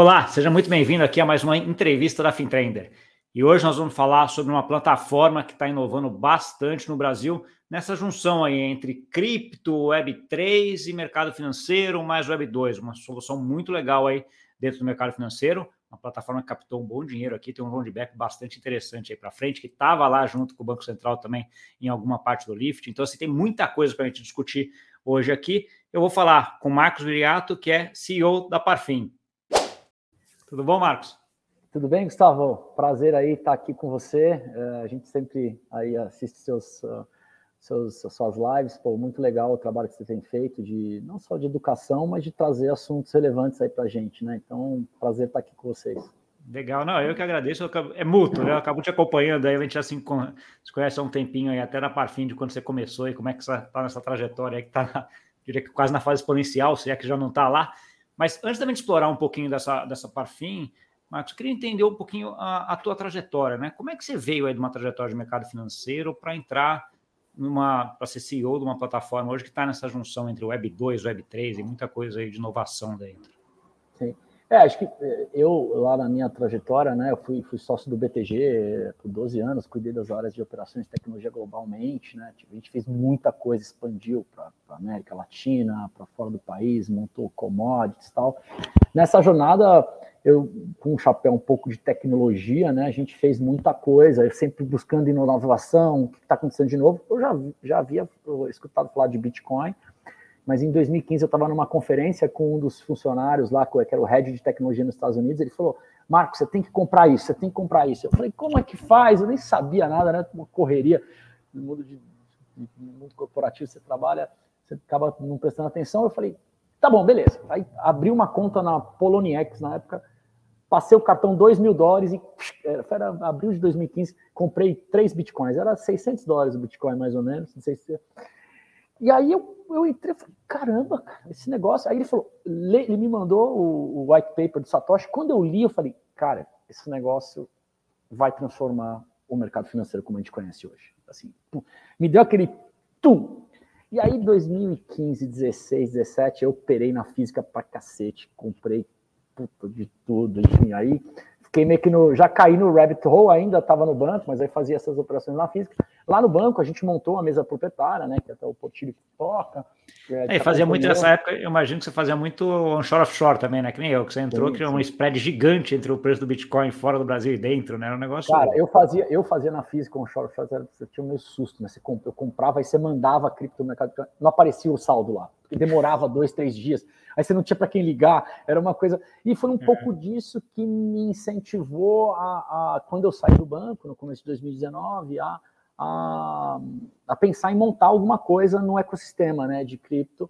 Olá, seja muito bem-vindo aqui a mais uma entrevista da FinTrender. E hoje nós vamos falar sobre uma plataforma que está inovando bastante no Brasil, nessa junção aí entre cripto, Web3 e mercado financeiro, mais Web2, uma solução muito legal aí dentro do mercado financeiro, uma plataforma que captou um bom dinheiro aqui, tem um roundback bastante interessante aí para frente, que estava lá junto com o Banco Central também em alguma parte do Lift. Então, assim, tem muita coisa para a gente discutir hoje aqui. Eu vou falar com o Marcos Viriato, que é CEO da Parfim. Tudo bom, Marcos? Tudo bem, Gustavo? Prazer aí estar aqui com você. Uh, a gente sempre aí assiste seus, uh, seus, suas lives. Pô, muito legal o trabalho que você tem feito de não só de educação, mas de trazer assuntos relevantes aí para a gente, né? Então, prazer estar aqui com vocês. Legal, não, eu que agradeço, é mútuo, né? Eu acabo te acompanhando aí, a gente já se, se conhece há um tempinho aí, até na Parfim, de quando você começou e como é que você está nessa trajetória aí, que está, diria que quase na fase exponencial, se é que já não está lá. Mas antes da gente explorar um pouquinho dessa, dessa Parfim, Marcos, queria entender um pouquinho a, a, tua trajetória, né? Como é que você veio aí de uma trajetória de mercado financeiro para entrar numa para ser CEO de uma plataforma hoje que está nessa junção entre Web 2, Web 3 e muita coisa aí de inovação dentro? Sim. É, acho que é, eu, lá na minha trajetória, né, eu fui, fui sócio do BTG por 12 anos, cuidei das áreas de operações de tecnologia globalmente, né, a gente fez muita coisa, expandiu para a América Latina, para fora do país, montou commodities e tal. Nessa jornada, eu, com um chapéu um pouco de tecnologia, né, a gente fez muita coisa, eu sempre buscando inovação, o que está acontecendo de novo. Eu já, já havia escutado falar de Bitcoin, mas em 2015 eu estava numa conferência com um dos funcionários lá, que era o head de tecnologia nos Estados Unidos, ele falou, Marco, você tem que comprar isso, você tem que comprar isso. Eu falei, como é que faz? Eu nem sabia nada, né? Uma correria no mundo, de, no mundo corporativo, você trabalha, você acaba não prestando atenção. Eu falei, tá bom, beleza. Aí abri uma conta na Poloniex na época, passei o cartão 2 mil dólares e era abril de 2015, comprei três bitcoins, era 600 dólares o bitcoin mais ou menos, não sei se... E aí eu eu entrei e falei, caramba, esse negócio. Aí ele falou, ele me mandou o, o, white paper do Satoshi. Quando eu li, eu falei, cara, esse negócio vai transformar o mercado financeiro como a gente conhece hoje. Assim, pum, me deu aquele tum. E aí, 2015, 16, 17, eu operei na física pra cacete, comprei puta de tudo, enfim, aí fiquei meio que no. Já caí no rabbit hole, ainda estava no banco, mas aí fazia essas operações na física. Lá no banco, a gente montou uma mesa proprietária, né? Que é até o Portilho que toca. É, é fazia muito nessa época, eu imagino que você fazia muito onshore offshore também, né? Que nem eu, que você entrou, criou um spread gigante entre o preço do Bitcoin fora do Brasil e dentro, né? Era um negócio. Cara, eu fazia, eu fazia na física onshore offshore, você tinha um meio susto, né? Você comp, eu comprava e você mandava cripto no mercado, não aparecia o saldo lá, porque demorava dois, três dias, aí você não tinha para quem ligar, era uma coisa. E foi um é. pouco disso que me incentivou a, a, quando eu saí do banco, no começo de 2019, a a, a pensar em montar alguma coisa no ecossistema né, de cripto.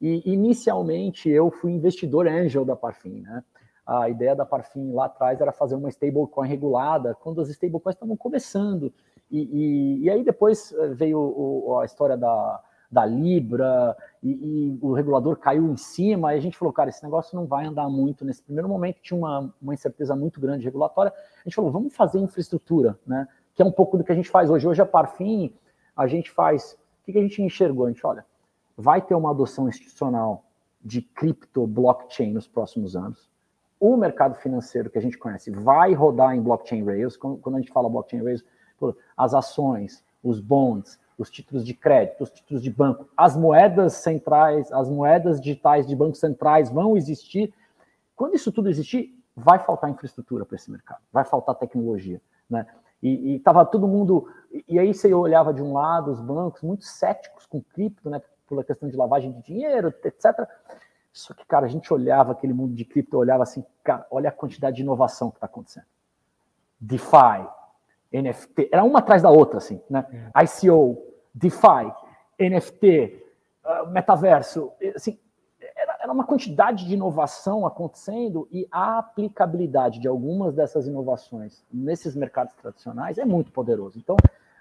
E inicialmente eu fui investidor angel da Parfim, né? A ideia da Parfim lá atrás era fazer uma stablecoin regulada, quando as stablecoins estavam começando. E, e, e, aí depois eh, veio o, a história da, da Libra, e, e, o regulador caiu em cima, e a gente falou, cara, esse negócio não vai andar muito. Nesse primeiro momento tinha uma, uma incerteza muito grande regulatória, a gente falou, vamos fazer infraestrutura, né? Que é um pouco do que a gente faz hoje. Hoje, a Parfim, a gente faz. O que a gente enxergou? A gente, olha, vai ter uma adoção institucional de cripto blockchain nos próximos anos. O mercado financeiro que a gente conhece vai rodar em blockchain rails. Quando a gente fala blockchain rails, as ações, os bonds, os títulos de crédito, os títulos de banco, as moedas centrais, as moedas digitais de bancos centrais vão existir. Quando isso tudo existir, vai faltar infraestrutura para esse mercado, vai faltar tecnologia. Né? E estava todo mundo. E aí você olhava de um lado os bancos muito céticos com cripto, né? Pela questão de lavagem de dinheiro, etc. Só que, cara, a gente olhava aquele mundo de cripto, olhava assim, cara, olha a quantidade de inovação que está acontecendo. DeFi, NFT, era uma atrás da outra, assim, né? É. ICO, DeFi, NFT, uh, metaverso, assim, era uma quantidade de inovação acontecendo e a aplicabilidade de algumas dessas inovações nesses mercados tradicionais é muito poderoso. Então,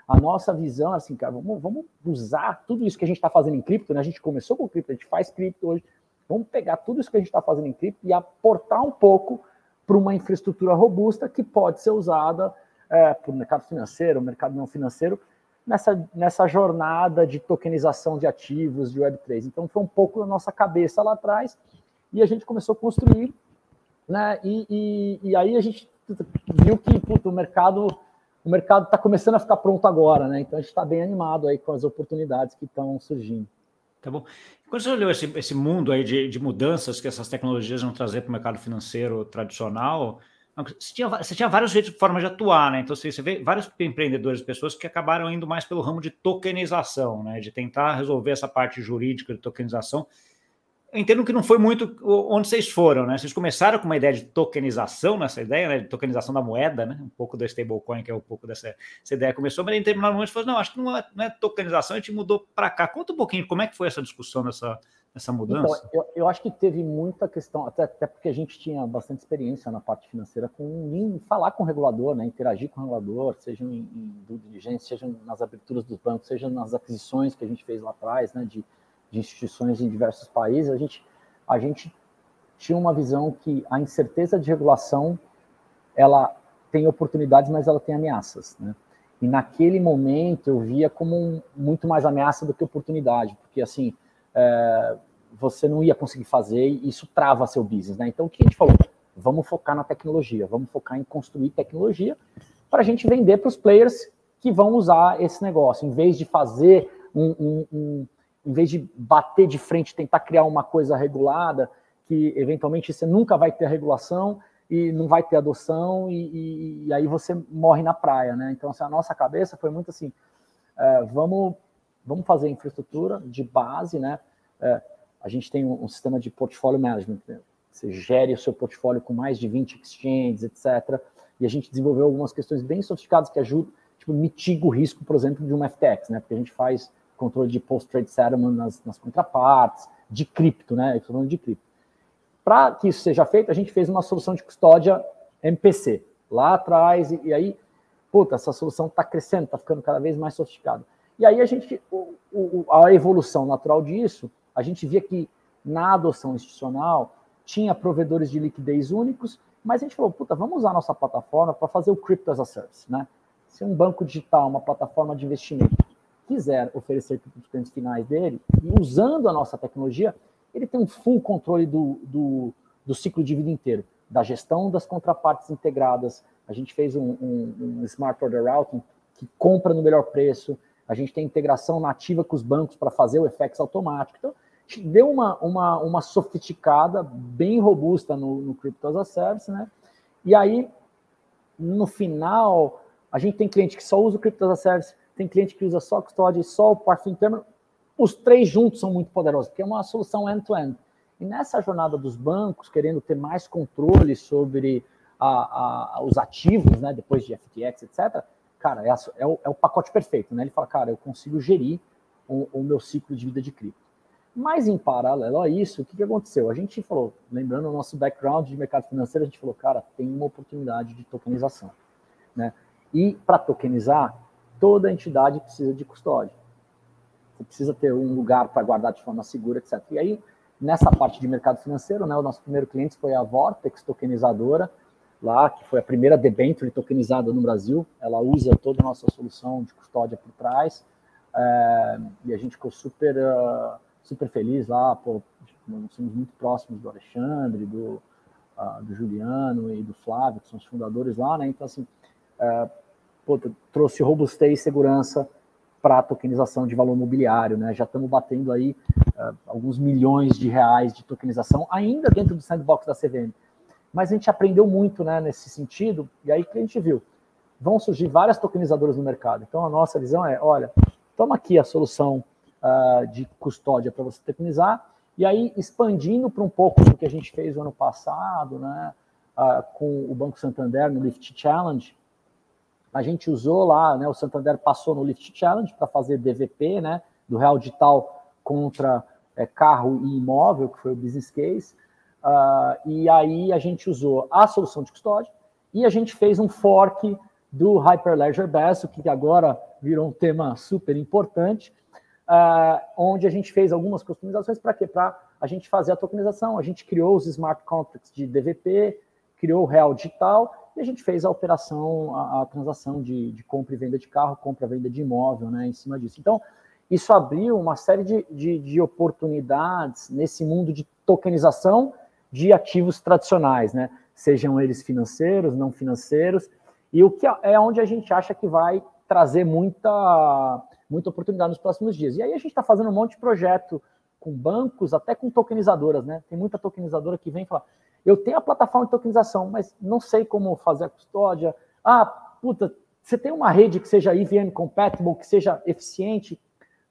a nossa visão, assim, cara, vamos, vamos usar tudo isso que a gente está fazendo em cripto, né? A gente começou com cripto, a gente faz cripto hoje. Vamos pegar tudo isso que a gente está fazendo em cripto e aportar um pouco para uma infraestrutura robusta que pode ser usada é, por mercado financeiro, mercado não financeiro, nessa, nessa jornada de tokenização de ativos de Web3. Então, foi um pouco da nossa cabeça lá atrás e a gente começou a construir né? E, e, e aí a gente viu que o mercado o mercado está começando a ficar pronto agora, né? Então a gente está bem animado aí com as oportunidades que estão surgindo. Tá bom. Quando você olhou esse, esse mundo aí de, de mudanças que essas tecnologias vão trazer para o mercado financeiro tradicional, você tinha, você tinha jeitos, formas de atuar, né? Então você, você vê vários empreendedores, pessoas que acabaram indo mais pelo ramo de tokenização, né? De tentar resolver essa parte jurídica de tokenização eu entendo que não foi muito onde vocês foram, né? Vocês começaram com uma ideia de tokenização nessa ideia, né? De tokenização da moeda, né? Um pouco da stablecoin, que é um pouco dessa essa ideia começou, mas em determinado momento falou, não, acho que não é, não é tokenização, a gente mudou para cá. Conta um pouquinho como é que foi essa discussão nessa, nessa mudança. Então, eu, eu acho que teve muita questão, até, até porque a gente tinha bastante experiência na parte financeira com em falar com o regulador, né? Interagir com o regulador, seja em, em diligência, seja nas aberturas dos bancos, seja nas aquisições que a gente fez lá atrás, né? De, de instituições em diversos países, a gente, a gente tinha uma visão que a incerteza de regulação ela tem oportunidades, mas ela tem ameaças, né? E naquele momento eu via como um, muito mais ameaça do que oportunidade, porque assim é, você não ia conseguir fazer e isso trava seu business, né? Então o que a gente falou? Vamos focar na tecnologia, vamos focar em construir tecnologia para a gente vender para os players que vão usar esse negócio, em vez de fazer um, um, um em vez de bater de frente, tentar criar uma coisa regulada, que eventualmente você nunca vai ter regulação e não vai ter adoção, e, e, e aí você morre na praia, né? Então, assim, a nossa cabeça foi muito assim: é, vamos, vamos fazer infraestrutura de base, né? É, a gente tem um, um, sistema de portfólio management, né? você gere o seu portfólio com mais de 20 exchanges, etc. E a gente desenvolveu algumas questões bem sofisticadas que ajudam, tipo, mitiga o risco, por exemplo, de uma FTX, né? Porque a gente faz controle de post-trade settlement nas, nas, contrapartes, de cripto, né? Estou falando de cripto. Para que isso seja feito, a gente fez uma solução de custódia MPC lá atrás, e, e aí, puta, essa solução está crescendo, está ficando cada vez mais sofisticada. E aí a gente, o, o, a evolução natural disso, a gente via que na adoção institucional tinha provedores de liquidez únicos, mas a gente falou, puta, vamos usar nossa plataforma para fazer o Crypto as a Service, né? Se um banco digital, uma plataforma de investimento, quiser oferecer para os clientes finais dele, e usando a nossa tecnologia, ele tem um full controle do, do, do ciclo de vida inteiro, da gestão das contrapartes integradas. A gente fez um, um, um Smart Order Routing que compra no melhor preço, a gente tem integração nativa com os bancos para fazer o FX automático. Então, a gente deu uma, uma, uma sofisticada bem robusta no, no Crypto as a Service, né? E aí, no final, a gente tem cliente que só usa o Crypto as a Service, tem cliente que usa só custódia e só o Parfum Terminal. Os três juntos são muito poderosos, porque é uma solução end-to-end. -end. E nessa jornada dos bancos, querendo ter mais controle sobre a, a, os ativos, né, depois de FTX, etc., cara, é, a, é, o, é, o, pacote perfeito. Né? Ele fala, cara, eu consigo gerir o, o, meu ciclo de vida de cripto. Mas, em paralelo a isso, o que, que aconteceu? A gente falou, lembrando o nosso background de mercado financeiro, a gente falou, cara, tem uma oportunidade de tokenização. Né? E para tokenizar, toda entidade precisa de custódia. Você precisa ter um lugar para guardar de forma segura, etc. E aí, nessa parte de mercado financeiro, né, o nosso primeiro cliente foi a Vortex Tokenizadora, lá, que foi a primeira debenture tokenizada no Brasil. Ela usa toda a nossa solução de custódia por trás. É, e a gente ficou super, uh, super feliz lá. Pô, nós somos muito próximos do Alexandre, do, uh, do Juliano e do Flávio, que são os fundadores lá, né? Então, assim, uh, pô, trouxe robustez e segurança para a tokenização de valor mobiliário, né? Já estamos batendo aí uh, alguns milhões de reais de tokenização, ainda dentro do sandbox da CVM. Mas a gente aprendeu muito né, nesse sentido, e aí que a gente viu? Vão surgir várias tokenizadoras no mercado. Então a nossa visão é: olha, toma aqui a solução uh, de custódia para você tokenizar, e aí expandindo para um pouco do que a gente fez ano passado, né? Uh, com o Banco Santander no Lift Challenge, a gente usou lá, né, o Santander passou no Lift Challenge para fazer DVP, né, do real digital contra é, carro e imóvel, que foi o business case. Uh, e aí a gente usou a solução de custódia e a gente fez um fork do Hyperledger Basso, que agora virou um tema super importante, uh, onde a gente fez algumas customizações para quê? Para a gente fazer a tokenização. A gente criou os smart contracts de DVP, criou o real digital e a gente fez a operação, a, a transação de, de, compra e venda de carro, compra e venda de imóvel, né, em cima disso. Então, isso abriu uma série de, de, de oportunidades nesse mundo de tokenização de ativos tradicionais, né? Sejam eles financeiros, não financeiros, e o que é, é onde a gente acha que vai trazer muita, muita oportunidade nos próximos dias. E aí a gente está fazendo um monte de projeto com bancos, até com tokenizadoras, né? Tem muita tokenizadora que vem falar, eu tenho a plataforma de tokenização, mas não sei como fazer a custódia. Ah, puta, você tem uma rede que seja IVM compatible, que seja eficiente,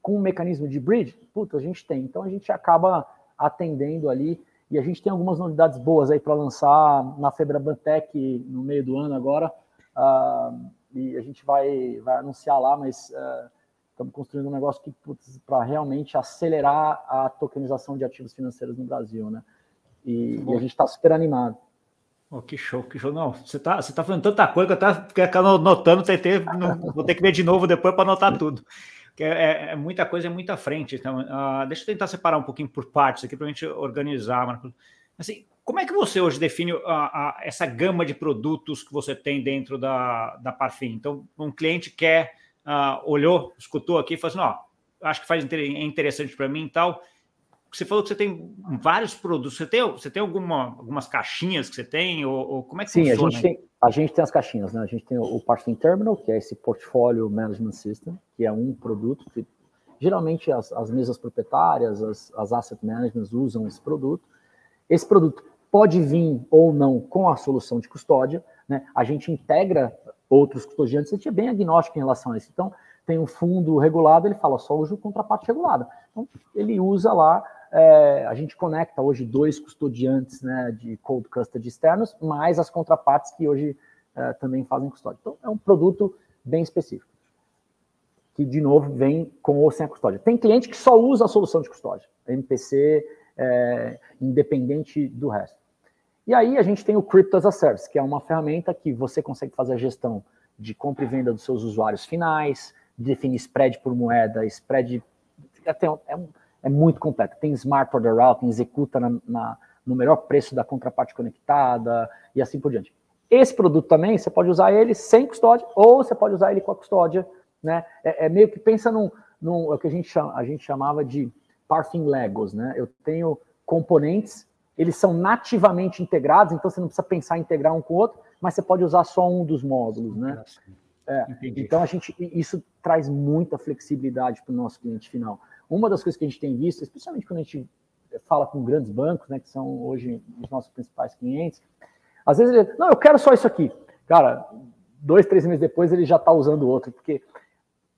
com um mecanismo de bridge? Puta, a gente tem. Então a gente acaba atendendo ali e a gente tem algumas novidades boas aí para lançar na Febrabantec no meio do ano agora. Uh, e a gente vai, vai anunciar lá, mas uh, estamos construindo um negócio que para realmente acelerar a tokenização de ativos financeiros no Brasil, né? E, e a gente está super animado. Oh, que show, que show. Não, você está você tá falando tanta coisa que eu estava anotando, tentei, não, vou ter que ver de novo depois para anotar tudo. É, é, é, muita coisa, é muita frente. Então, uh, deixa eu tentar separar um pouquinho por partes aqui para a gente organizar. Assim, como é que você hoje define uh, uh, essa gama de produtos que você tem dentro da, da Parfim? Então, um cliente quer, olhou, escutou aqui e falou assim: ó, acho que faz é interessante para mim e tal. Você falou que você tem vários produtos. Você tem, você tem alguma, algumas caixinhas que você tem? Ou, ou como é que Sim, funciona? A gente, tem, a gente tem as caixinhas, né? A gente tem o Parfum Terminal, que é esse Portfolio Management System, que é um produto que geralmente as, as mesas proprietárias, as, as asset managements usam esse produto. Esse produto pode vir ou não com a solução de custódia, né? A gente integra outros custodiantes, a gente é bem agnóstico em relação a isso. Então, tem um fundo regulado, ele fala só usa o contraparte regulado. Então, ele usa lá é, a gente conecta hoje dois custodiantes né, de cold custody externos, mais as contrapartes que hoje é, também fazem custódia. Então, é um produto bem específico, que, de novo, vem com ou sem a custódia. Tem cliente que só usa a solução de custódia, MPC, é, independente do resto. E aí a gente tem o Crypto as a Service, que é uma ferramenta que você consegue fazer a gestão de compra e venda dos seus usuários finais, definir spread por moeda, spread... É um, é muito completo. Tem Smart Order Routing, executa na, na, no melhor preço da contraparte conectada e assim por diante. Esse produto também, você pode usar ele sem custódia ou você pode usar ele com a custódia. Né? É, é meio que pensa num, num é o que a gente, chama, a gente chamava de Parfum Legos. Né? Eu tenho componentes, eles são nativamente integrados, então você não precisa pensar em integrar um com o outro, mas você pode usar só um dos módulos. Né? É, então a gente, isso traz muita flexibilidade para o nosso cliente final. Uma das coisas que a gente tem visto, especialmente quando a gente fala com grandes bancos, né, que são hoje os nossos principais clientes, às vezes ele, não, eu quero só isso aqui. Cara, dois, três meses depois ele já está usando outro, porque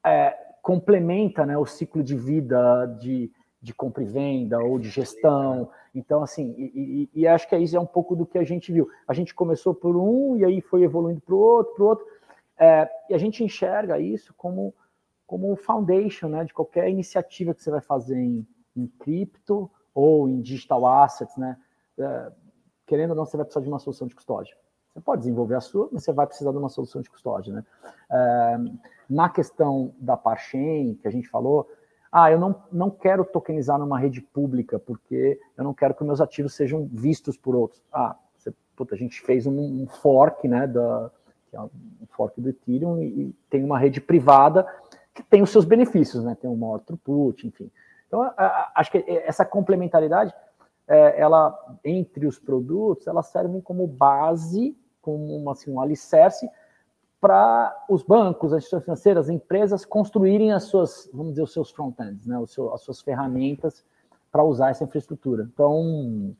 é, complementa né, o ciclo de vida de, de compra e venda ou de gestão. Então, assim, e, e, e acho que isso é um pouco do que a gente viu. A gente começou por um e aí foi evoluindo para o outro, para o outro. É, e a gente enxerga isso como como foundation né, de qualquer iniciativa que você vai fazer em, em cripto ou em digital assets, né? É, querendo ou não, você vai precisar de uma solução de custódia. Você pode desenvolver a sua, mas você vai precisar de uma solução de custódia, né? É, na questão da Parchain, que a gente falou, ah, eu não, não quero tokenizar numa rede pública, porque eu não quero que meus ativos sejam vistos por outros. Ah, você, puta, a gente fez um, um fork, né, da, é um fork do Ethereum, e, e tem uma rede privada tem os seus benefícios, né? Tem um maior throughput, enfim. Então, acho que essa complementaridade, é, ela entre os produtos, elas servem como base, como uma, assim, um alicerce para os bancos, as instituições financeiras, as empresas construírem as suas, vamos dizer, os seus front-ends, né? As suas ferramentas para usar essa infraestrutura. Então,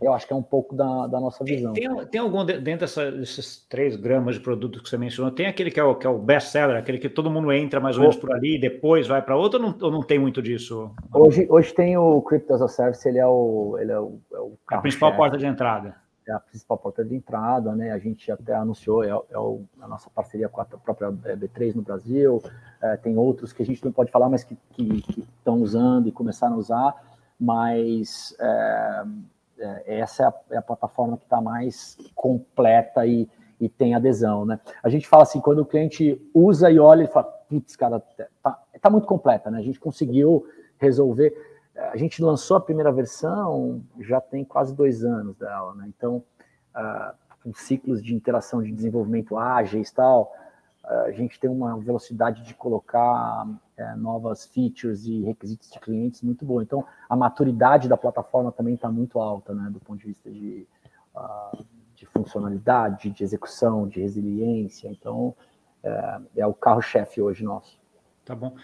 eu acho que é um pouco da, da nossa visão. Tem, tem, algum dentro dessa, desses três gramas de produtos que você mencionou? Tem aquele que é o, que é o best seller, aquele que todo mundo entra mais ou menos por ali e depois vai para outro, ou não, ou não tem muito disso? Hoje, hoje tem o Crypto as a Service, ele é o, ele é o, é o a principal porta de entrada. É a principal porta de entrada, né? A gente até anunciou, é, é o, a nossa parceria com a própria B3 no Brasil, é, tem outros que a gente não pode falar, mas que estão usando e começaram a usar, mas é, é, essa é a, é a plataforma que está mais completa e, e tem adesão, né? A gente fala assim, quando o cliente usa e olha, ele fala, putz, cara, tá, tá muito completa, né? A gente conseguiu resolver. A gente lançou a primeira versão já tem quase dois anos dela, né? Então, uh, com ciclos de interação de desenvolvimento ágeis e tal, a gente tem uma velocidade de colocar é, novas features e requisitos de clientes muito boa. Então, a maturidade da plataforma também está muito alta, né, do ponto de vista de, uh, de funcionalidade, de execução, de resiliência. Então, é, é o carro-chefe hoje nosso. Tá bom.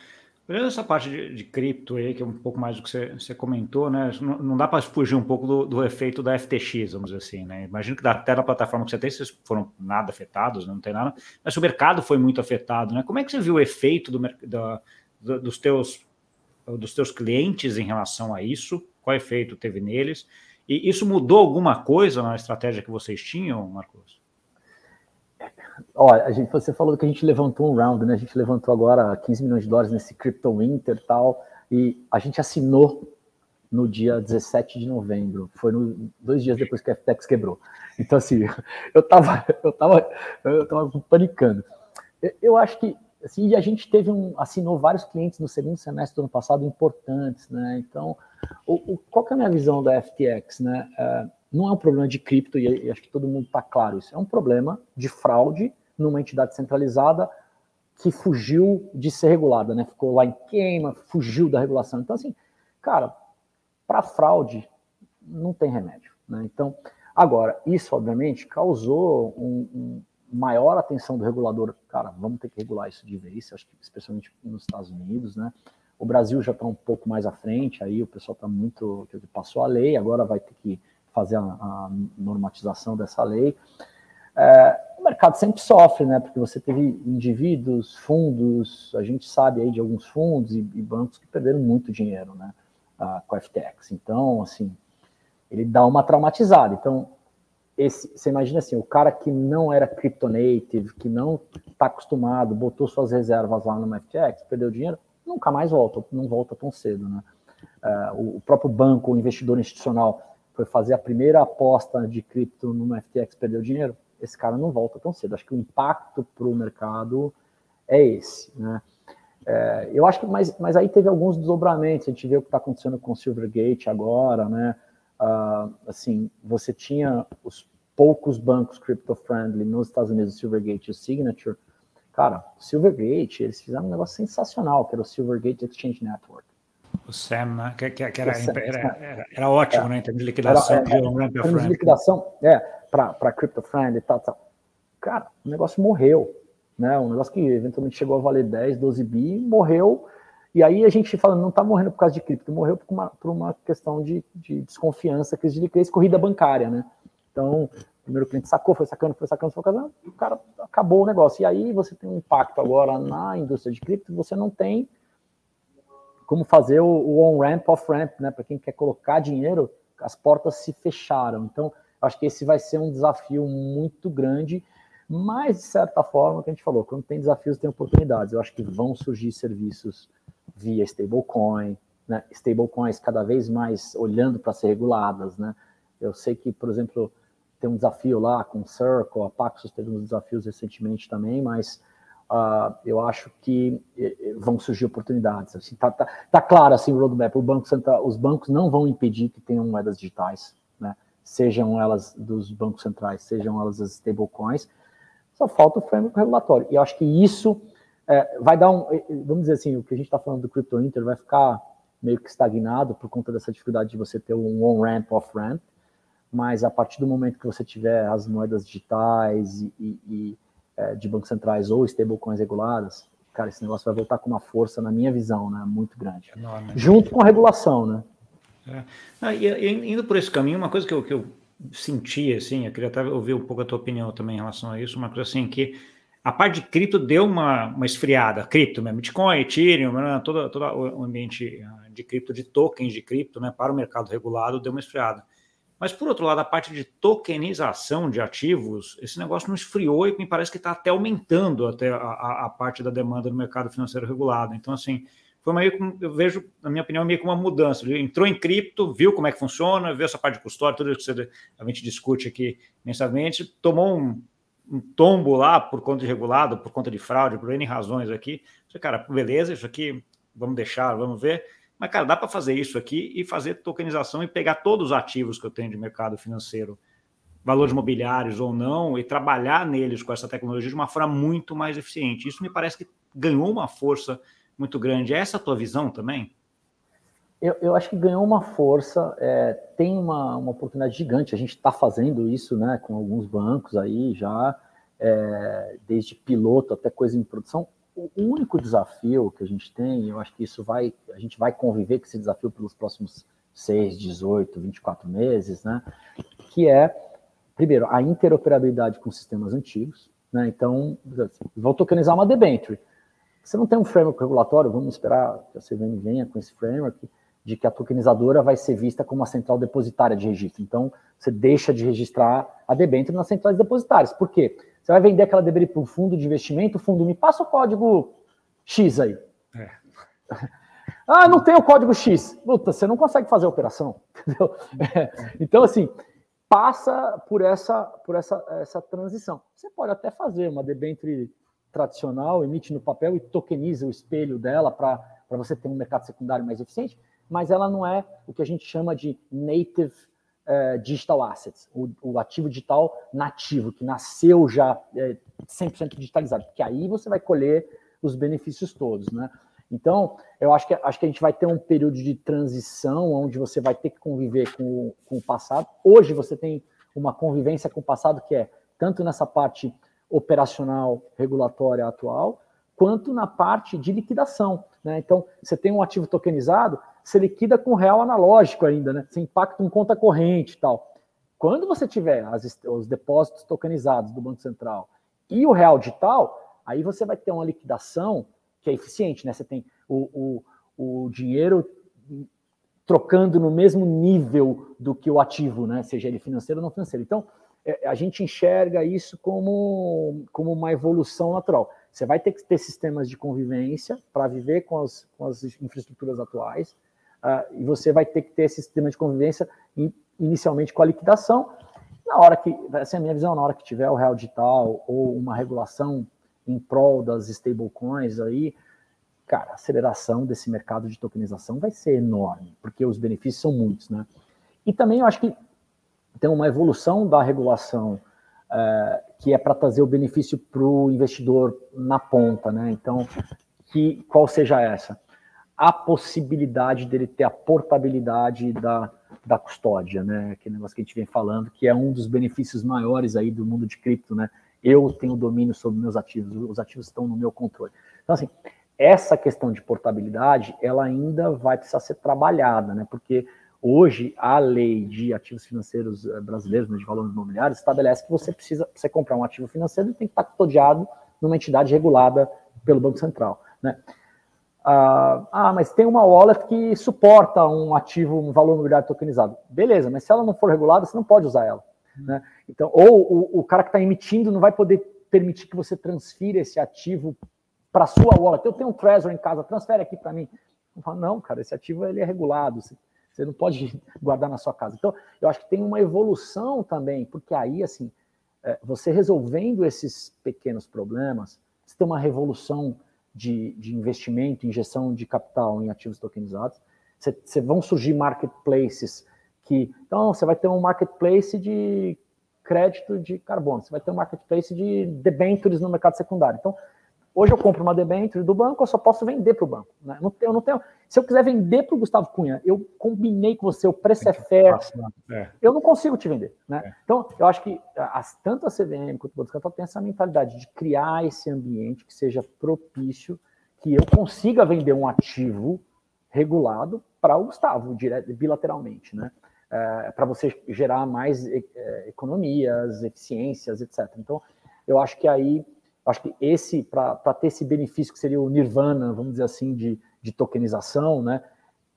Olhando essa parte de, de, cripto aí, que é um pouco mais do que você, você comentou, né? Não, não dá para fugir um pouco do, do, efeito da FTX, vamos dizer assim, né? Imagino que até da plataforma que você tem, vocês foram nada afetados, né? não tem nada, mas o mercado foi muito afetado, né? Como é que você viu o efeito do, da, do, dos, teus, dos teus clientes em relação a isso? Qual efeito teve neles? E isso mudou alguma coisa na estratégia que vocês tinham, Marcos? Olha, a gente, você falou que a gente levantou um round, né? A gente levantou agora 15 milhões de dólares nesse Crypto Winter e tal, e a gente assinou no dia 17 de novembro. Foi no, dois dias depois que a FTX quebrou. Então, assim, eu tava, eu tava, eu tava panicando. Eu acho que, assim, a gente teve um, assinou vários clientes no segundo semestre do ano passado importantes, né? Então, o, o, qual que é a minha visão da FTX, né? Uh, não é um problema de cripto, e acho que todo mundo está claro isso, é um problema de fraude numa entidade centralizada que fugiu de ser regulada, né? Ficou lá em queima, fugiu da regulação. Então, assim, cara, para fraude não tem remédio, né? Então, agora, isso obviamente causou um, um maior atenção do regulador. Cara, vamos ter que regular isso de vez, acho que especialmente nos Estados Unidos, né? O Brasil já está um pouco mais à frente, aí o pessoal está muito. passou a lei, agora vai ter que fazer a, a normatização dessa lei. É, o mercado sempre sofre, né? Porque você teve indivíduos, fundos, a gente sabe aí de alguns fundos e, e bancos que perderam muito dinheiro, né? A, com a FTX. Então, assim, ele dá uma traumatizada. Então, esse, você imagina assim, o cara que não era cryptonative, que não está acostumado, botou suas reservas lá no FTX, perdeu dinheiro, nunca mais volta, não volta tão cedo, né? O, o próprio banco, o investidor institucional foi fazer a primeira aposta de cripto no FTX, perdeu dinheiro, esse cara não volta tão cedo. Acho que o impacto para o mercado é esse, né? É, eu acho que, mas, mas aí teve alguns desdobramentos. A gente vê o que está acontecendo com o Silvergate agora, né? Uh, assim, você tinha os poucos bancos crypto-friendly nos Estados Unidos, o Silvergate e o Signature. Cara, o Silvergate, eles fizeram um negócio sensacional, que era o Silvergate Exchange Network. O SAM, né? que, que, era, era, era, era, ótimo, é. né? Em termos de liquidação, era, de um ramp Em termos de liquidação, é, para crypto friend e tal, tal. Cara, o negócio morreu, né? Um negócio que eventualmente chegou a valer 10, 12 bi, morreu. E aí a gente fala, não está morrendo por causa de cripto, morreu por uma, por uma questão de, de desconfiança, crise de liquidez, corrida bancária, né? Então, o primeiro cliente sacou, foi sacando, foi sacando, foi sacando, o cara acabou o negócio. E aí você tem um impacto agora na indústria de cripto, você não tem como fazer o, o on-ramp, off-ramp, né? Para quem quer colocar dinheiro, as portas se fecharam. Então, acho que esse vai ser um desafio muito grande, mas, de certa forma, que a gente falou, quando tem desafios, tem oportunidades. Eu acho que vão surgir serviços via stablecoin, né? stablecoins cada vez mais olhando para ser reguladas. Né? Eu sei que, por exemplo, tem um desafio lá com o Circle, a Paxos teve uns desafios recentemente também, mas uh, eu acho que vão surgir oportunidades. Assim, tá, tá, tá claro assim o roadmap. O banco central, os bancos não vão impedir que tenham moedas digitais, né? Sejam elas dos bancos centrais, sejam elas as stablecoins. Só falta o framework regulatório. E eu acho que isso é, vai dar um, vamos dizer assim, o que a gente está falando do Crypto Inter vai ficar meio que estagnado por conta dessa dificuldade de você ter um on-ramp, off-ramp, mas a partir do momento que você tiver as moedas digitais e, e é, de bancos centrais ou stablecoins reguladas, cara, esse negócio vai voltar com uma força, na minha visão, né, muito grande. Enorme. Junto com a regulação, né? É. Ah, e, e, indo por esse caminho, uma coisa que eu, que eu senti, assim, eu queria até ouvir um pouco a tua opinião também em relação a isso, uma coisa assim, que a parte de cripto deu uma, uma esfriada, cripto mesmo, Bitcoin, Ethereum, né, todo, todo o ambiente ah, de cripto, de tokens de cripto, né, para o mercado regulado, deu uma esfriada. Mas, por outro lado, a parte de tokenização de ativos, esse negócio não esfriou e me parece que está até aumentando até a, a, parte da demanda no mercado financeiro regulado. Então, assim, foi meio que, eu vejo, na minha opinião, meio que uma mudança. Ele entrou em cripto, viu como é que funciona, viu essa parte de custódia, tudo isso que a gente discute aqui mensalmente, tomou um, um tombo lá por conta de regulado, por conta de fraude, por N razões aqui. Falei, cara, beleza, isso aqui vamos deixar, vamos ver mas, cara, dá para fazer isso aqui e fazer tokenização e pegar todos os ativos que eu tenho de mercado financeiro valores mobiliários ou não, e trabalhar neles com essa tecnologia de uma forma muito mais eficiente. Isso me parece que ganhou uma força muito grande. É essa a tua visão também? Eu, eu acho que ganhou uma força, é, tem uma, uma oportunidade gigante. A gente está fazendo isso né, com alguns bancos aí já, é, desde piloto até coisa em produção. O único desafio que a gente tem, eu acho que isso vai, a gente vai conviver com esse desafio pelos próximos 6, 18, 24 meses, né? Que é primeiro, a interoperabilidade com sistemas antigos. Né? Então, vou tokenizar uma debenture. Você não tem um framework regulatório, vamos esperar que a CVM venha com esse framework, de que a tokenizadora vai ser vista como uma central depositária de registro. Então, você deixa de registrar a debenture nas centrais depositárias. Por quê? Você vai vender aquela debenture para um fundo de investimento, o fundo me passa o código X aí. É. Ah, não tem o código X. Puta, você não consegue fazer a operação. É. Então, assim, passa por essa, por essa, essa transição. Você pode até fazer uma debenture tradicional, emite no papel e tokeniza o espelho dela para você ter um mercado secundário mais eficiente, mas ela não é o que a gente chama de native uh, digital assets, o, o, ativo digital nativo, que nasceu já é, 100% digitalizado, porque aí você vai colher os benefícios todos, né? Então, eu acho que, acho que a gente vai ter um período de transição onde você vai ter que conviver com, com o passado. Hoje você tem uma convivência com o passado que é tanto nessa parte operacional, regulatória atual, quanto na parte de liquidação. Né? Então, você tem um ativo tokenizado, você liquida com real analógico ainda, né? Você impacta em conta corrente e tal. Quando você tiver as, os depósitos tokenizados do Banco Central e o real digital, aí você vai ter uma liquidação que é eficiente, né? Você tem o, o, o dinheiro trocando no mesmo nível do que o ativo, né? Seja ele financeiro ou não financeiro. Então, é, a gente enxerga isso como, como uma evolução natural. Você vai ter que ter sistemas de convivência para viver com as, com as infraestruturas atuais, e você vai ter que ter esse sistema de convivência in, inicialmente com a liquidação. Na hora que, essa é a minha visão, na hora que tiver o real digital ou uma regulação em prol das stablecoins aí, cara, a aceleração desse mercado de tokenização vai ser enorme, porque os benefícios são muitos, né? E também eu acho que tem uma evolução da regulação é, que é para trazer o benefício para o investidor na ponta, né? Então, que qual seja essa? A possibilidade dele ter a portabilidade da, da custódia, né? Aquele negócio que a gente vem falando, que é um dos benefícios maiores aí do mundo de cripto, né? eu tenho domínio sobre meus ativos, os ativos estão no meu controle. Então, assim, essa questão de portabilidade, ela ainda vai precisar ser trabalhada, né? Porque hoje a lei de ativos financeiros eh, brasileiros, né, de valores imobiliários, estabelece que você precisa, você comprar um ativo financeiro, tem que estar custodiado numa entidade regulada pelo Banco Central, né? Ah, ah, mas tem uma wallet que suporta um ativo, um valor imobiliário tokenizado. Beleza, mas se ela não for regulada, você não pode usar ela. Né? Então, ou o, o cara que está emitindo não vai poder permitir que você transfira esse ativo para a sua wallet. Eu tenho um Trezor em casa, transfere aqui para mim. Não, cara, esse ativo ele é regulado, você, você não pode guardar na sua casa. Então, eu acho que tem uma evolução também, porque aí, assim, é, você resolvendo esses pequenos problemas, você tem uma revolução de, de investimento, injeção de capital em ativos tokenizados, você, vão surgir marketplaces que então você vai ter um marketplace de crédito de carbono, você vai ter um marketplace de debentures no mercado secundário. Então, hoje eu compro uma debenture do banco, eu só posso vender para o banco. Né? Não tenho, não tenho, se eu quiser vender para o Gustavo Cunha, eu combinei com você, o preço é fair, é. eu não consigo te vender. Né? É. Então, eu acho que as, tanto a CVM quanto o Banco Central tem essa mentalidade de criar esse ambiente que seja propício, que eu consiga vender um ativo regulado para o Gustavo, direto, bilateralmente. Né? é, para você gerar mais é, economias, eficiências, etc. Então, eu acho que aí, acho que esse, para ter esse benefício que seria o nirvana, vamos dizer assim, de, de tokenização, né,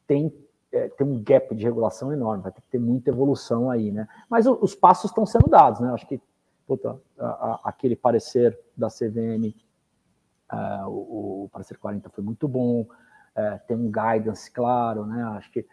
tem, é, tem um gap de regulação enorme, vai ter que ter muita evolução aí, né? Mas o, os passos estão sendo dados, né? Acho que puta, a, a, aquele parecer da CVM, é, o, o, parecer 40 foi muito bom, é, tem um guidance claro, né? Acho que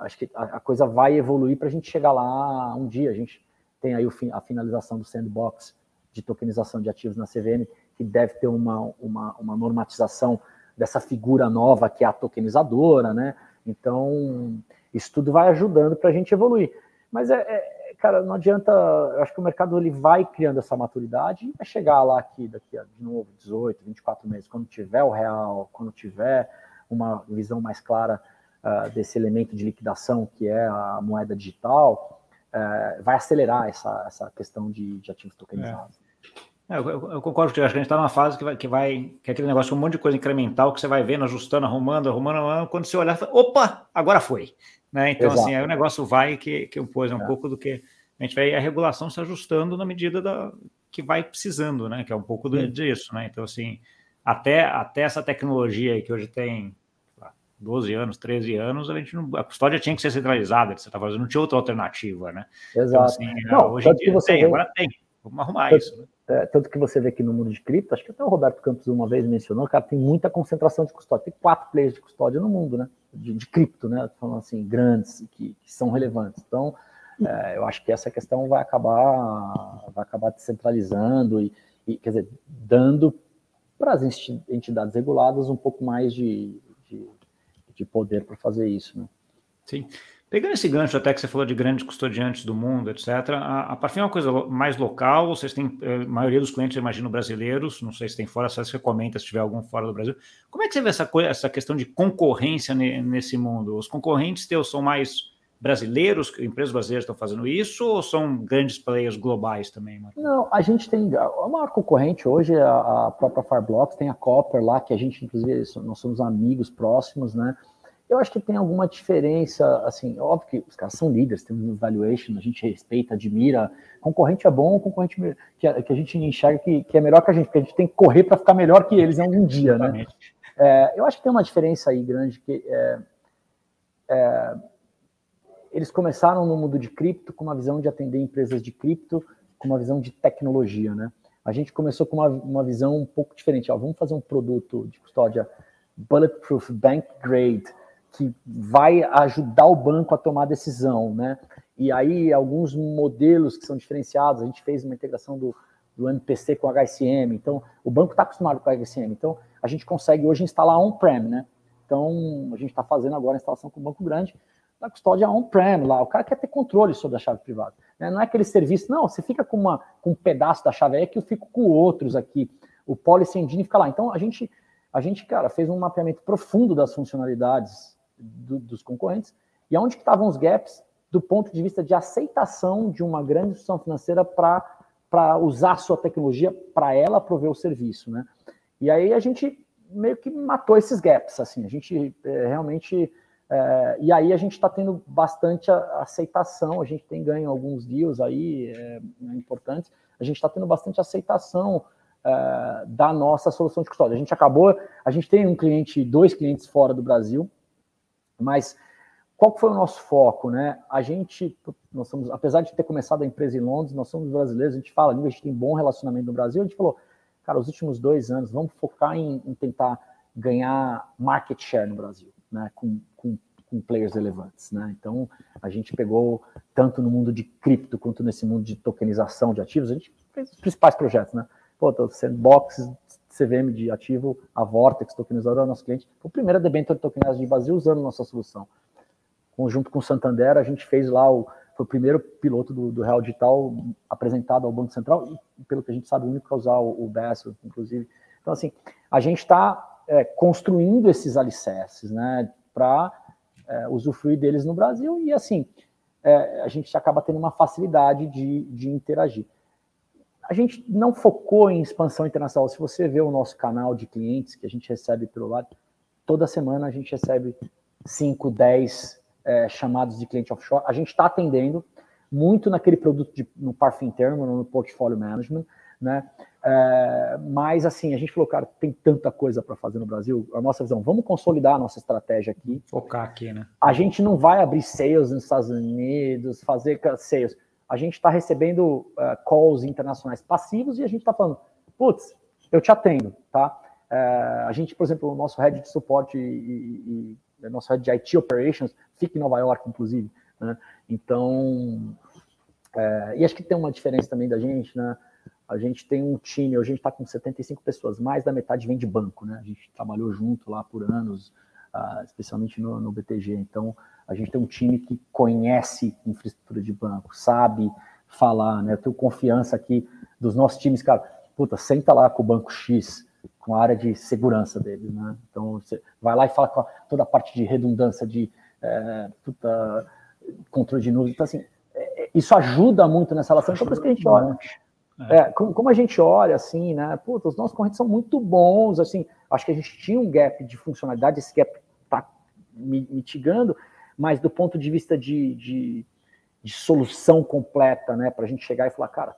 acho que a, a, coisa vai evoluir para a gente chegar lá um dia. A gente tem aí o, a finalização do sandbox de tokenização de ativos na CVM, que deve ter uma, uma, uma normatização dessa figura nova que é a tokenizadora, né? Então, isso tudo vai ajudando para a gente evoluir. Mas, é, é, cara, não adianta. Eu acho que o mercado ele vai criando essa maturidade e vai chegar lá aqui daqui a de novo 18, 24 meses, quando tiver o real, quando tiver uma visão mais clara uh, desse elemento de liquidação que é a moeda digital, uh, vai acelerar essa, essa questão de, de ativos tokenizados. É. Eu, eu, eu, concordo que a gente está numa fase que vai, que vai, que é aquele negócio, um monte de coisa incremental que você vai vendo, ajustando, arrumando, arrumando, arrumando quando você olhar, fala, opa, agora foi. Né? Então, Exato. assim, aí o negócio vai que, que pois, é um é. pouco do que a gente vai a regulação se ajustando na medida da, que vai precisando, né? Que é um pouco do, disso, né? Então, assim, até, até essa tecnologia que hoje tem 12 anos, 13 anos, a gente não, a custódia tinha que ser centralizada, você tá fazendo, não tinha outra alternativa, né? Então, Exato. Então, assim, não, hoje em dia você tem, vê, agora tem. Vamos arrumar tanto, isso. Né? É, tanto que você vê que no mundo de cripto, acho que até o Roberto Campos uma vez mencionou, cara, tem muita concentração de custódia. Tem quatro players de custódia no mundo, né? De, de cripto, né? Falando assim, grandes, que, que são relevantes. Então, é, eu acho que essa questão vai acabar, vai acabar descentralizando e, e quer dizer, dando para as entidades reguladas um pouco mais de, de, de poder para fazer isso, né? Sim. Pegando esse gancho até que você falou de grandes custodiantes do mundo, etc., a, a Parfim é uma coisa mais local, vocês têm, a eh, maioria dos clientes, eu imagino, brasileiros, não sei se tem fora, só você comenta se tiver algum fora do Brasil. Como é que você vê essa, essa questão de concorrência nesse mundo? Os concorrentes teus são mais brasileiros, empresas brasileiras estão fazendo isso, ou são grandes players globais também? Marcos? Não, a gente tem, a maior concorrente hoje é a, a própria Fireblocks, tem a Copper lá, que a gente, inclusive, nós somos amigos próximos, né? Eu acho que tem alguma diferença, assim, óbvio que os caras são líderes, tem um valuation, a gente respeita, admira. Concorrente é bom, concorrente que a, que a gente enxerga que, que, é melhor que a gente, porque a gente tem que correr para ficar melhor que eles em algum dia, né? É, eu acho que tem uma diferença aí grande que é, é, eles começaram no mundo de cripto com uma visão de atender empresas de cripto, com uma visão de tecnologia, né? A gente começou com uma, uma visão um pouco diferente. Ó, vamos fazer um produto de custódia bulletproof, bank grade, que vai ajudar o banco a tomar decisão, né? E aí, alguns modelos que são diferenciados, a gente fez uma integração do, do MPC com o HSM, então o banco está acostumado com o HSM, então a gente consegue hoje instalar on-prem, né? Então, a gente está fazendo agora a instalação com o banco grande, da custódia on-prem lá, o cara quer ter controle sobre a chave privada, né? não é aquele serviço, não, você fica com, uma, com um pedaço da chave aí que eu fico com outros aqui, o Policy Engine fica lá, então a gente, a gente, cara, fez um mapeamento profundo das funcionalidades do, dos concorrentes e aonde que estavam os gaps do ponto de vista de aceitação de uma grande instituição financeira para usar a sua tecnologia para ela prover o serviço, né? E aí a gente meio que matou esses gaps, assim, a gente é, realmente é, e aí a gente está tendo bastante aceitação, a gente tem ganho alguns deals aí é, importantes, a gente está tendo bastante aceitação é, da nossa solução de custódia. A gente acabou, a gente tem um cliente, dois clientes fora do Brasil, mas qual foi o nosso foco, né? A gente, nós somos, apesar de ter começado a empresa em Londres, nós somos brasileiros, a gente fala, a gente tem bom relacionamento no Brasil, a gente falou, cara, os últimos dois anos, vamos focar em, em tentar ganhar market share no Brasil, né? Com, com, com, players relevantes, né? Então, a gente pegou tanto no mundo de cripto quanto nesse mundo de tokenização de ativos, a gente fez os principais projetos, né? Pô, Sandbox, CVM de ativo, a Vortex tokenizadora, nosso cliente, foi o primeiro debênture tokenizado de Brasil usando nossa solução. Conjunto com o Santander, a gente fez lá o foi o primeiro piloto do, do Real Digital apresentado ao Banco Central e, pelo que a gente sabe, o único a usar o, o inclusive. Então, assim, a gente está é, construindo esses alicerces, né, para é, usufruir deles no Brasil e, assim, é, a gente acaba tendo uma facilidade de, de interagir. A gente não focou em expansão internacional. Se você vê o nosso canal de clientes que a gente recebe pelo lado, toda semana a gente recebe 5, 10 é, chamados de cliente offshore. A gente está atendendo muito naquele produto de, no Parfum Terminal, no Portfolio Management, né? É, mas assim, a gente falou, cara, tem tanta coisa para fazer no Brasil. A nossa visão, vamos consolidar a nossa estratégia aqui. Focar aqui, né? A gente não vai abrir sales nos Estados Unidos, fazer sales a gente está recebendo uh, calls internacionais passivos e a gente está falando, putz, eu te atendo, tá? Uh, a gente, por exemplo, o nosso head de suporte e, e, e nosso head de IT operations fica em Nova York, inclusive, né? Então, uh, e acho que tem uma diferença também da gente, né? A gente tem um time, hoje a gente está com 75 pessoas, mais da metade vem de banco, né? A gente trabalhou junto lá por anos, uh, especialmente no, no BTG. Então, a gente tem um time que conhece infraestrutura de banco, sabe falar, né? Eu tenho confiança aqui dos nossos times, cara. Puta, senta lá com o banco X, com a área de segurança dele, né? Então, você vai lá e fala com a, toda a parte de redundância, de é, puta, controle de nuvem. Então, assim, é, é isso ajuda muito nessa relação. Então, por isso que a gente olha. É. é, como, como, a gente olha, assim, né? Puta, os nossos correntes são muito bons, assim. Acho que a gente tinha um gap de funcionalidade, esse gap está mitigando, mas do ponto de vista de, de, de solução completa, né, para a gente chegar e falar, cara,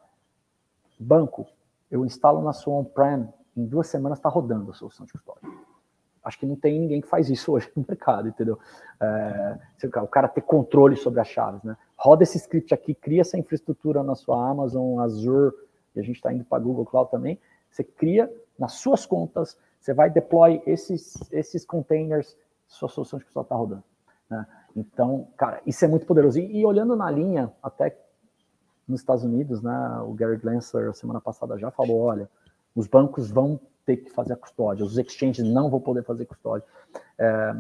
banco, eu instalo na sua on-prem, em duas semanas está rodando a solução de custódia. Acho que não tem ninguém que faz isso hoje no mercado, entendeu? É, o cara ter controle sobre as chaves, né? Roda esse script aqui, cria essa infraestrutura na sua Amazon, Azure, e a gente está indo para Google Cloud também. Você cria nas suas contas, você vai deploy esses, esses containers, sua solução de custódia está rodando. Né? Então, cara, isso é muito poderoso. E, e, olhando na linha, até nos Estados Unidos, né, o Gary Gensler, semana passada, já falou: olha, os bancos vão ter que fazer a custódia, os exchanges não vão poder fazer custódia. É,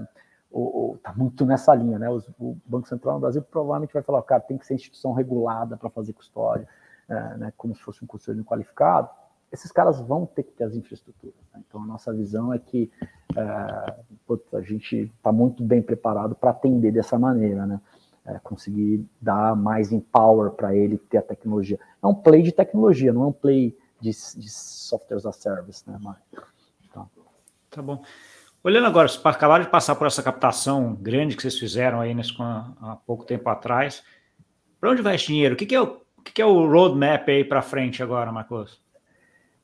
tá muito nessa linha, né? Os, o Banco Central no Brasil provavelmente vai falar: cara, tem que ser instituição regulada para fazer custódia, é, né, como se fosse um custódio qualificado esses caras vão ter que ter as infraestruturas. Né? Então, a nossa visão é que é, putz, a gente está muito bem preparado para atender dessa maneira, né? É, conseguir dar mais empower para ele ter a tecnologia. É um play de tecnologia, não é um play de, de software as service, né, Mário? Tá. tá bom. Olhando agora, para acabar de passar por essa captação grande que vocês fizeram aí nesse, há pouco tempo atrás, para onde vai esse dinheiro? O que, que é o, o que, que é o roadmap aí para frente agora, Marcos?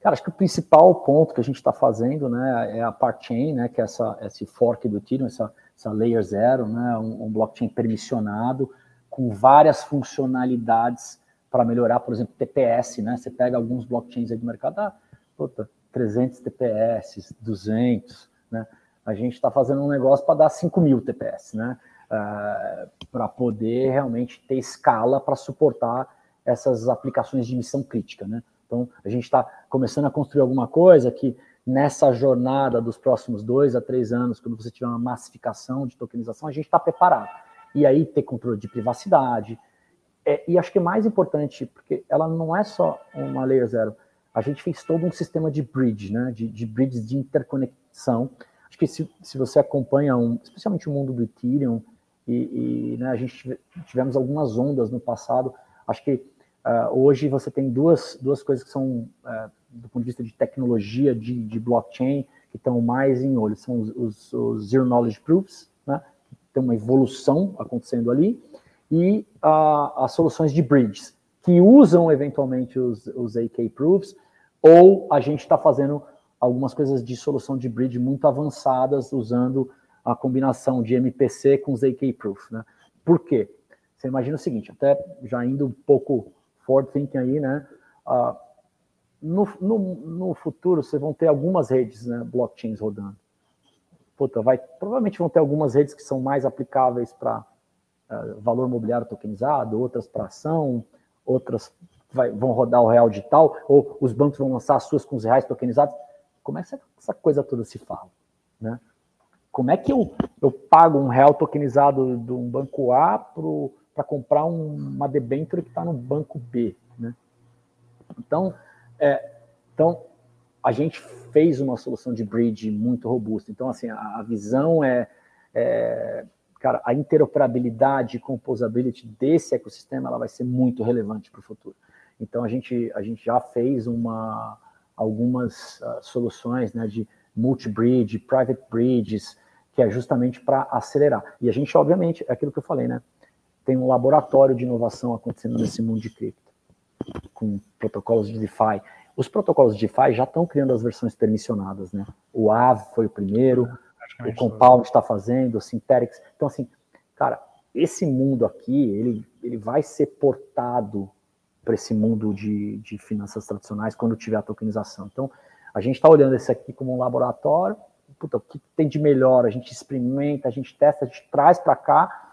Cara, acho que o principal ponto que a gente está fazendo, né, é a part-chain, né, que é essa, esse fork do Ethereum, essa, essa layer zero, né, um, um blockchain permissionado com várias funcionalidades para melhorar, por exemplo, TPS, né? Você pega alguns blockchains aí do mercado, ah, puta, 300 TPS, 200, né? A gente está fazendo um negócio para dar 5 mil TPS, né? Uh, eh, para poder realmente ter escala para suportar essas aplicações de missão crítica, né? Então, a gente está começando a construir alguma coisa que nessa jornada dos próximos dois a três anos, quando você tiver uma massificação de tokenização, a gente está preparado. E aí ter controle de privacidade. É, e acho que é mais importante, porque ela não é só uma layer zero, a gente fez todo um sistema de bridge, né? de, de bridges de interconexão. Acho que se, se você acompanha, um, especialmente o mundo do Ethereum, e, e né, a gente tivemos algumas ondas no passado, acho que Uh, hoje você tem duas, duas coisas que são, uh, do ponto de vista de tecnologia, de, de blockchain, que estão mais em olho. São os, os, os Zero Knowledge Proofs, né? tem uma evolução acontecendo ali, e uh, as soluções de bridges, que usam eventualmente os, os AK Proofs, ou a gente está fazendo algumas coisas de solução de bridge muito avançadas, usando a combinação de MPC com AK Proof. Né? Por quê? Você imagina o seguinte, até já indo um pouco forward thinking aí, né? Uh, no, no, no, futuro, vocês vão ter algumas redes, né, blockchains rodando. Puta, vai, provavelmente vão ter algumas redes que são mais aplicáveis para uh, ah, valor imobiliário tokenizado, outras para ação, outras vai, vão rodar o real digital, ou os bancos vão lançar as suas com os reais tokenizados. Como é que essa coisa toda se fala? Né? Como é que eu, eu pago um real tokenizado de um banco A para para comprar um, uma debênture que está no banco B. Né? Então, é, então, a gente fez uma solução de bridge muito robusta. Então, assim, a, a visão é, é, cara, a interoperabilidade e composability desse ecossistema ela vai ser muito relevante para o futuro. Então, a gente, a gente já fez uma, algumas uh, soluções né, de multi-bridge, private bridges, que é justamente para acelerar. E a gente, obviamente, é aquilo que eu falei, né? Tem um laboratório de inovação acontecendo nesse mundo de cripto, com protocolos de DeFi. Os protocolos de DeFi já estão criando as versões permissionadas, né? O Aave foi o primeiro, o Compound está fazendo, o Synthetics. Então, assim, cara, esse mundo aqui, ele, ele vai ser portado para esse mundo de, de finanças tradicionais quando tiver a tokenização. Então, a gente está olhando esse aqui como um laboratório, puta, o que tem de melhor, a gente experimenta, a gente testa, a gente traz para cá,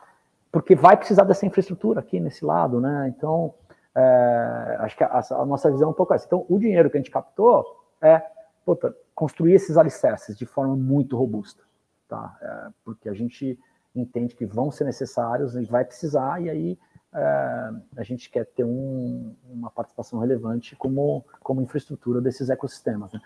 porque vai precisar dessa infraestrutura aqui nesse lado, né? Então, é, acho que a, a, nossa visão é um pouco essa. Então, o dinheiro que a gente captou é puta, construir esses alicerces de forma muito robusta. tá? É, porque a gente entende que vão ser necessários e vai precisar, e aí é, a gente quer ter um, uma participação relevante como, como infraestrutura desses ecossistemas. Né?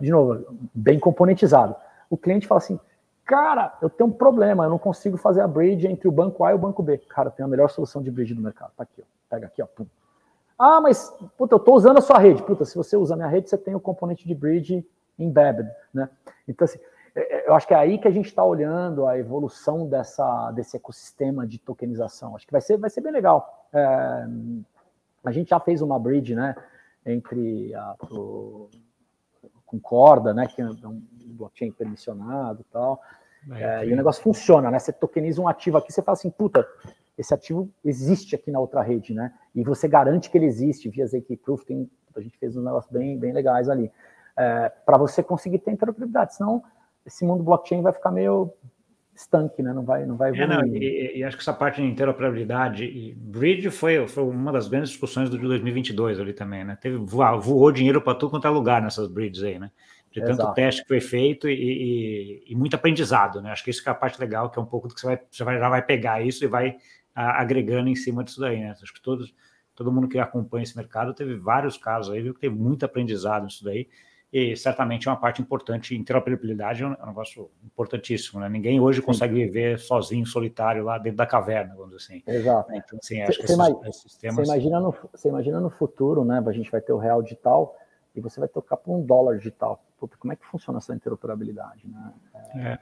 De novo, bem componentizado. O cliente fala assim, cara, eu tenho um problema, eu não consigo fazer a bridge entre o banco A e o banco B. Cara, tem a melhor solução de bridge do mercado. Tá aqui, ó. pega aqui, ó. Pum. Ah, mas, puta, eu estou usando a sua rede. Puta, se você usa a minha rede, você tem o componente de bridge embedded, né? Então, assim, é, é, eu acho que é aí que a gente está olhando a evolução dessa, desse ecossistema de tokenização. Acho que vai ser, vai ser bem legal. É, a gente já fez uma bridge, né, entre a, com corda, né, que é um blockchain permissionado e tal. É, e o negócio funciona, né? Você tokeniza um ativo aqui, você fala assim, puta, esse ativo existe aqui na outra rede, né? E você garante que ele existe via ZK Proof. Tem, a gente fez uns negócios bem, bem legais ali. É, para você conseguir ter interoperabilidade, senão esse mundo blockchain vai ficar meio estanque, né? Não vai, não vai evoluir. É, não, e, e, acho que essa parte de interoperabilidade e bridge foi, foi uma das grandes discussões do 2022 ali também, né? Teve voou, voou dinheiro para tudo quanto é lugar nessas bridges aí, né? De tanto Exato. teste que foi feito e, e, e, muito aprendizado, né? Acho que isso que é a parte legal, que é um pouco do que você vai, você vai, já vai pegar isso e vai a, agregando em cima disso daí, né? Acho que todos, todo mundo que acompanha esse mercado teve vários casos aí, viu que teve muito aprendizado nisso daí e certamente é uma parte importante. Interoperabilidade é um negócio importantíssimo, né? Ninguém hoje consegue viver sozinho, solitário lá dentro da caverna, vamos dizer assim. Exato. Então, assim, acho você, que esses, esses temas... você, imagina no, imagina no futuro, né? A gente vai ter o real digital e você vai tocar por um dólar digital. Puta, como é que funciona essa interoperabilidade, né? É... é.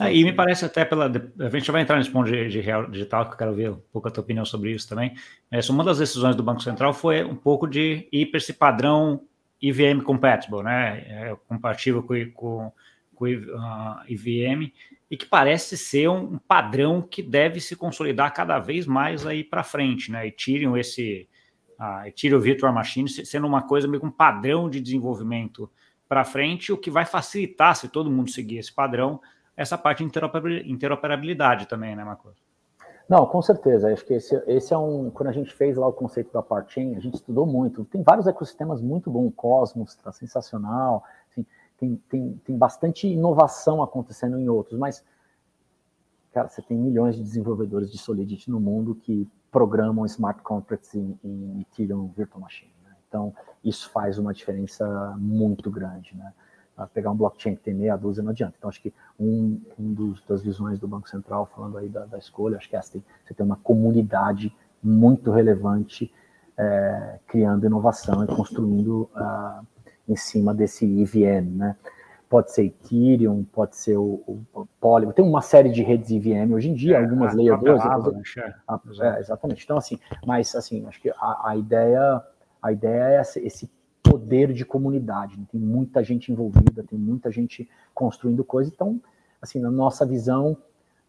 Ah, e me parece até pela. A gente vai entrar nesse ponto de, de, real digital, que eu quero ver um pouco a tua opinião sobre isso também. Mas uma das decisões do Banco Central foi um pouco de ir para esse padrão EVM compatible, né? É compatível com, com, com uh, EVM e que parece ser um padrão que deve se consolidar cada vez mais aí para frente, né? Ethereum esse uh, Ethereum Virtual Machine sendo uma coisa meio um padrão de desenvolvimento para frente, o que vai facilitar se todo mundo seguir esse padrão essa parte de interoperabilidade também, né, Marcos? Não, com certeza. Acho que esse, esse é um. Quando a gente fez lá o conceito da parting, a gente estudou muito. Tem vários ecossistemas muito bons. Cosmos está sensacional. Assim, tem, tem, tem bastante inovação acontecendo em outros, mas, cara, você tem milhões de desenvolvedores de Solidity no mundo que programam smart contracts em, em Ethereum Virtual Machine. Né? Então, isso faz uma diferença muito grande, né? Pegar um blockchain que tem meia dúzia não adianta. Então, acho que um, um dos, das visões do Banco Central, falando aí da, da escolha, acho que é essa, tem, você tem uma comunidade muito relevante é, criando inovação e construindo uh, em cima desse EVM, né? Pode ser Ethereum, pode ser o, o Polygon, tem uma série de redes EVM hoje em dia, é, algumas Layer 2. É, exatamente. Então, assim, mas assim, acho que a, a ideia a ideia é esse poder de comunidade. Né? Tem muita gente envolvida, tem muita gente construindo coisa. Então, assim, na nossa visão,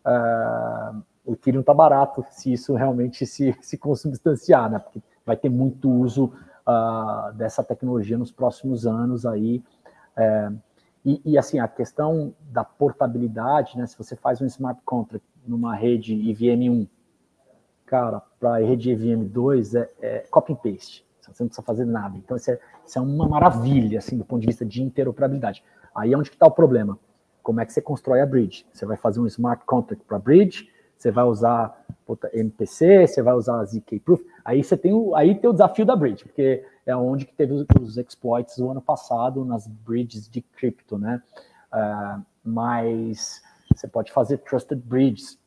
uh, o Ethereum está barato se isso realmente se, se consubstanciar, né? Porque vai ter muito uso uh, dessa tecnologia nos próximos anos aí. Uh, e, e, assim, a questão da portabilidade, né? Se você faz um smart contract numa rede EVM1, cara, para a rede EVM2 é, é copy and paste. Você não precisa fazer nada. Então, isso é, isso é uma maravilha, assim, do ponto de vista de interoperabilidade. Aí é onde está o problema. Como é que você constrói a bridge? Você vai fazer um smart contract para bridge, você vai usar puta, MPC, você vai usar ZK Proof. Aí você tem o, aí tem o desafio da bridge, porque é onde que teve os, exploits o ano passado nas bridges de cripto, né? Uh, mas você pode fazer trusted bridges,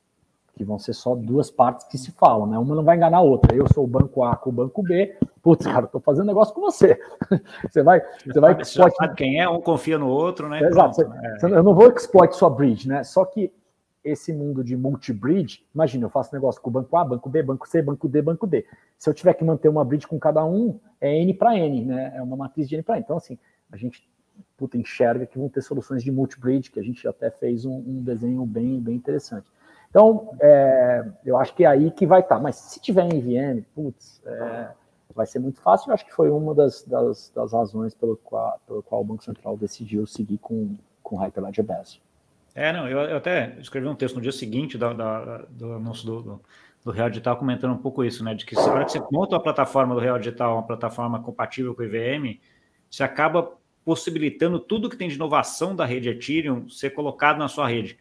que vão ser só duas partes que se falam, né? Uma não vai enganar a outra. Eu sou o banco A com o banco B. Putz, cara, eu tô fazendo negócio com você. você vai, você vai exploit... sabe quem é, um confia no outro, né? Exato. Né? Eu não vou exploit sua bridge, né? Só que esse mundo de multi-bridge, imagina, eu faço negócio com o banco A, banco B, banco C, banco D, banco D. Se eu tiver que manter uma bridge com cada um, é N para N, né? É uma matriz de N para N. Então, assim, a gente puta, enxerga que vão ter soluções de multi-bridge, que a gente até fez um, um desenho bem, bem interessante. Então, é, eu acho que é aí que vai estar. Tá. Mas se tiver em VM, putz, é, vai ser muito fácil. Eu acho que foi uma das, das, das razões pelo qual, pelo qual o Banco Central decidiu seguir com, com Hyperledger Bass. É, não, eu, eu, até escrevi um texto no dia seguinte da, da, do anúncio do, do, do, Real Digital comentando um pouco isso, né? De que se que você monta a plataforma do Real Digital, uma plataforma compatível com o IVM, você acaba possibilitando tudo que tem de inovação da rede Ethereum ser colocado na sua rede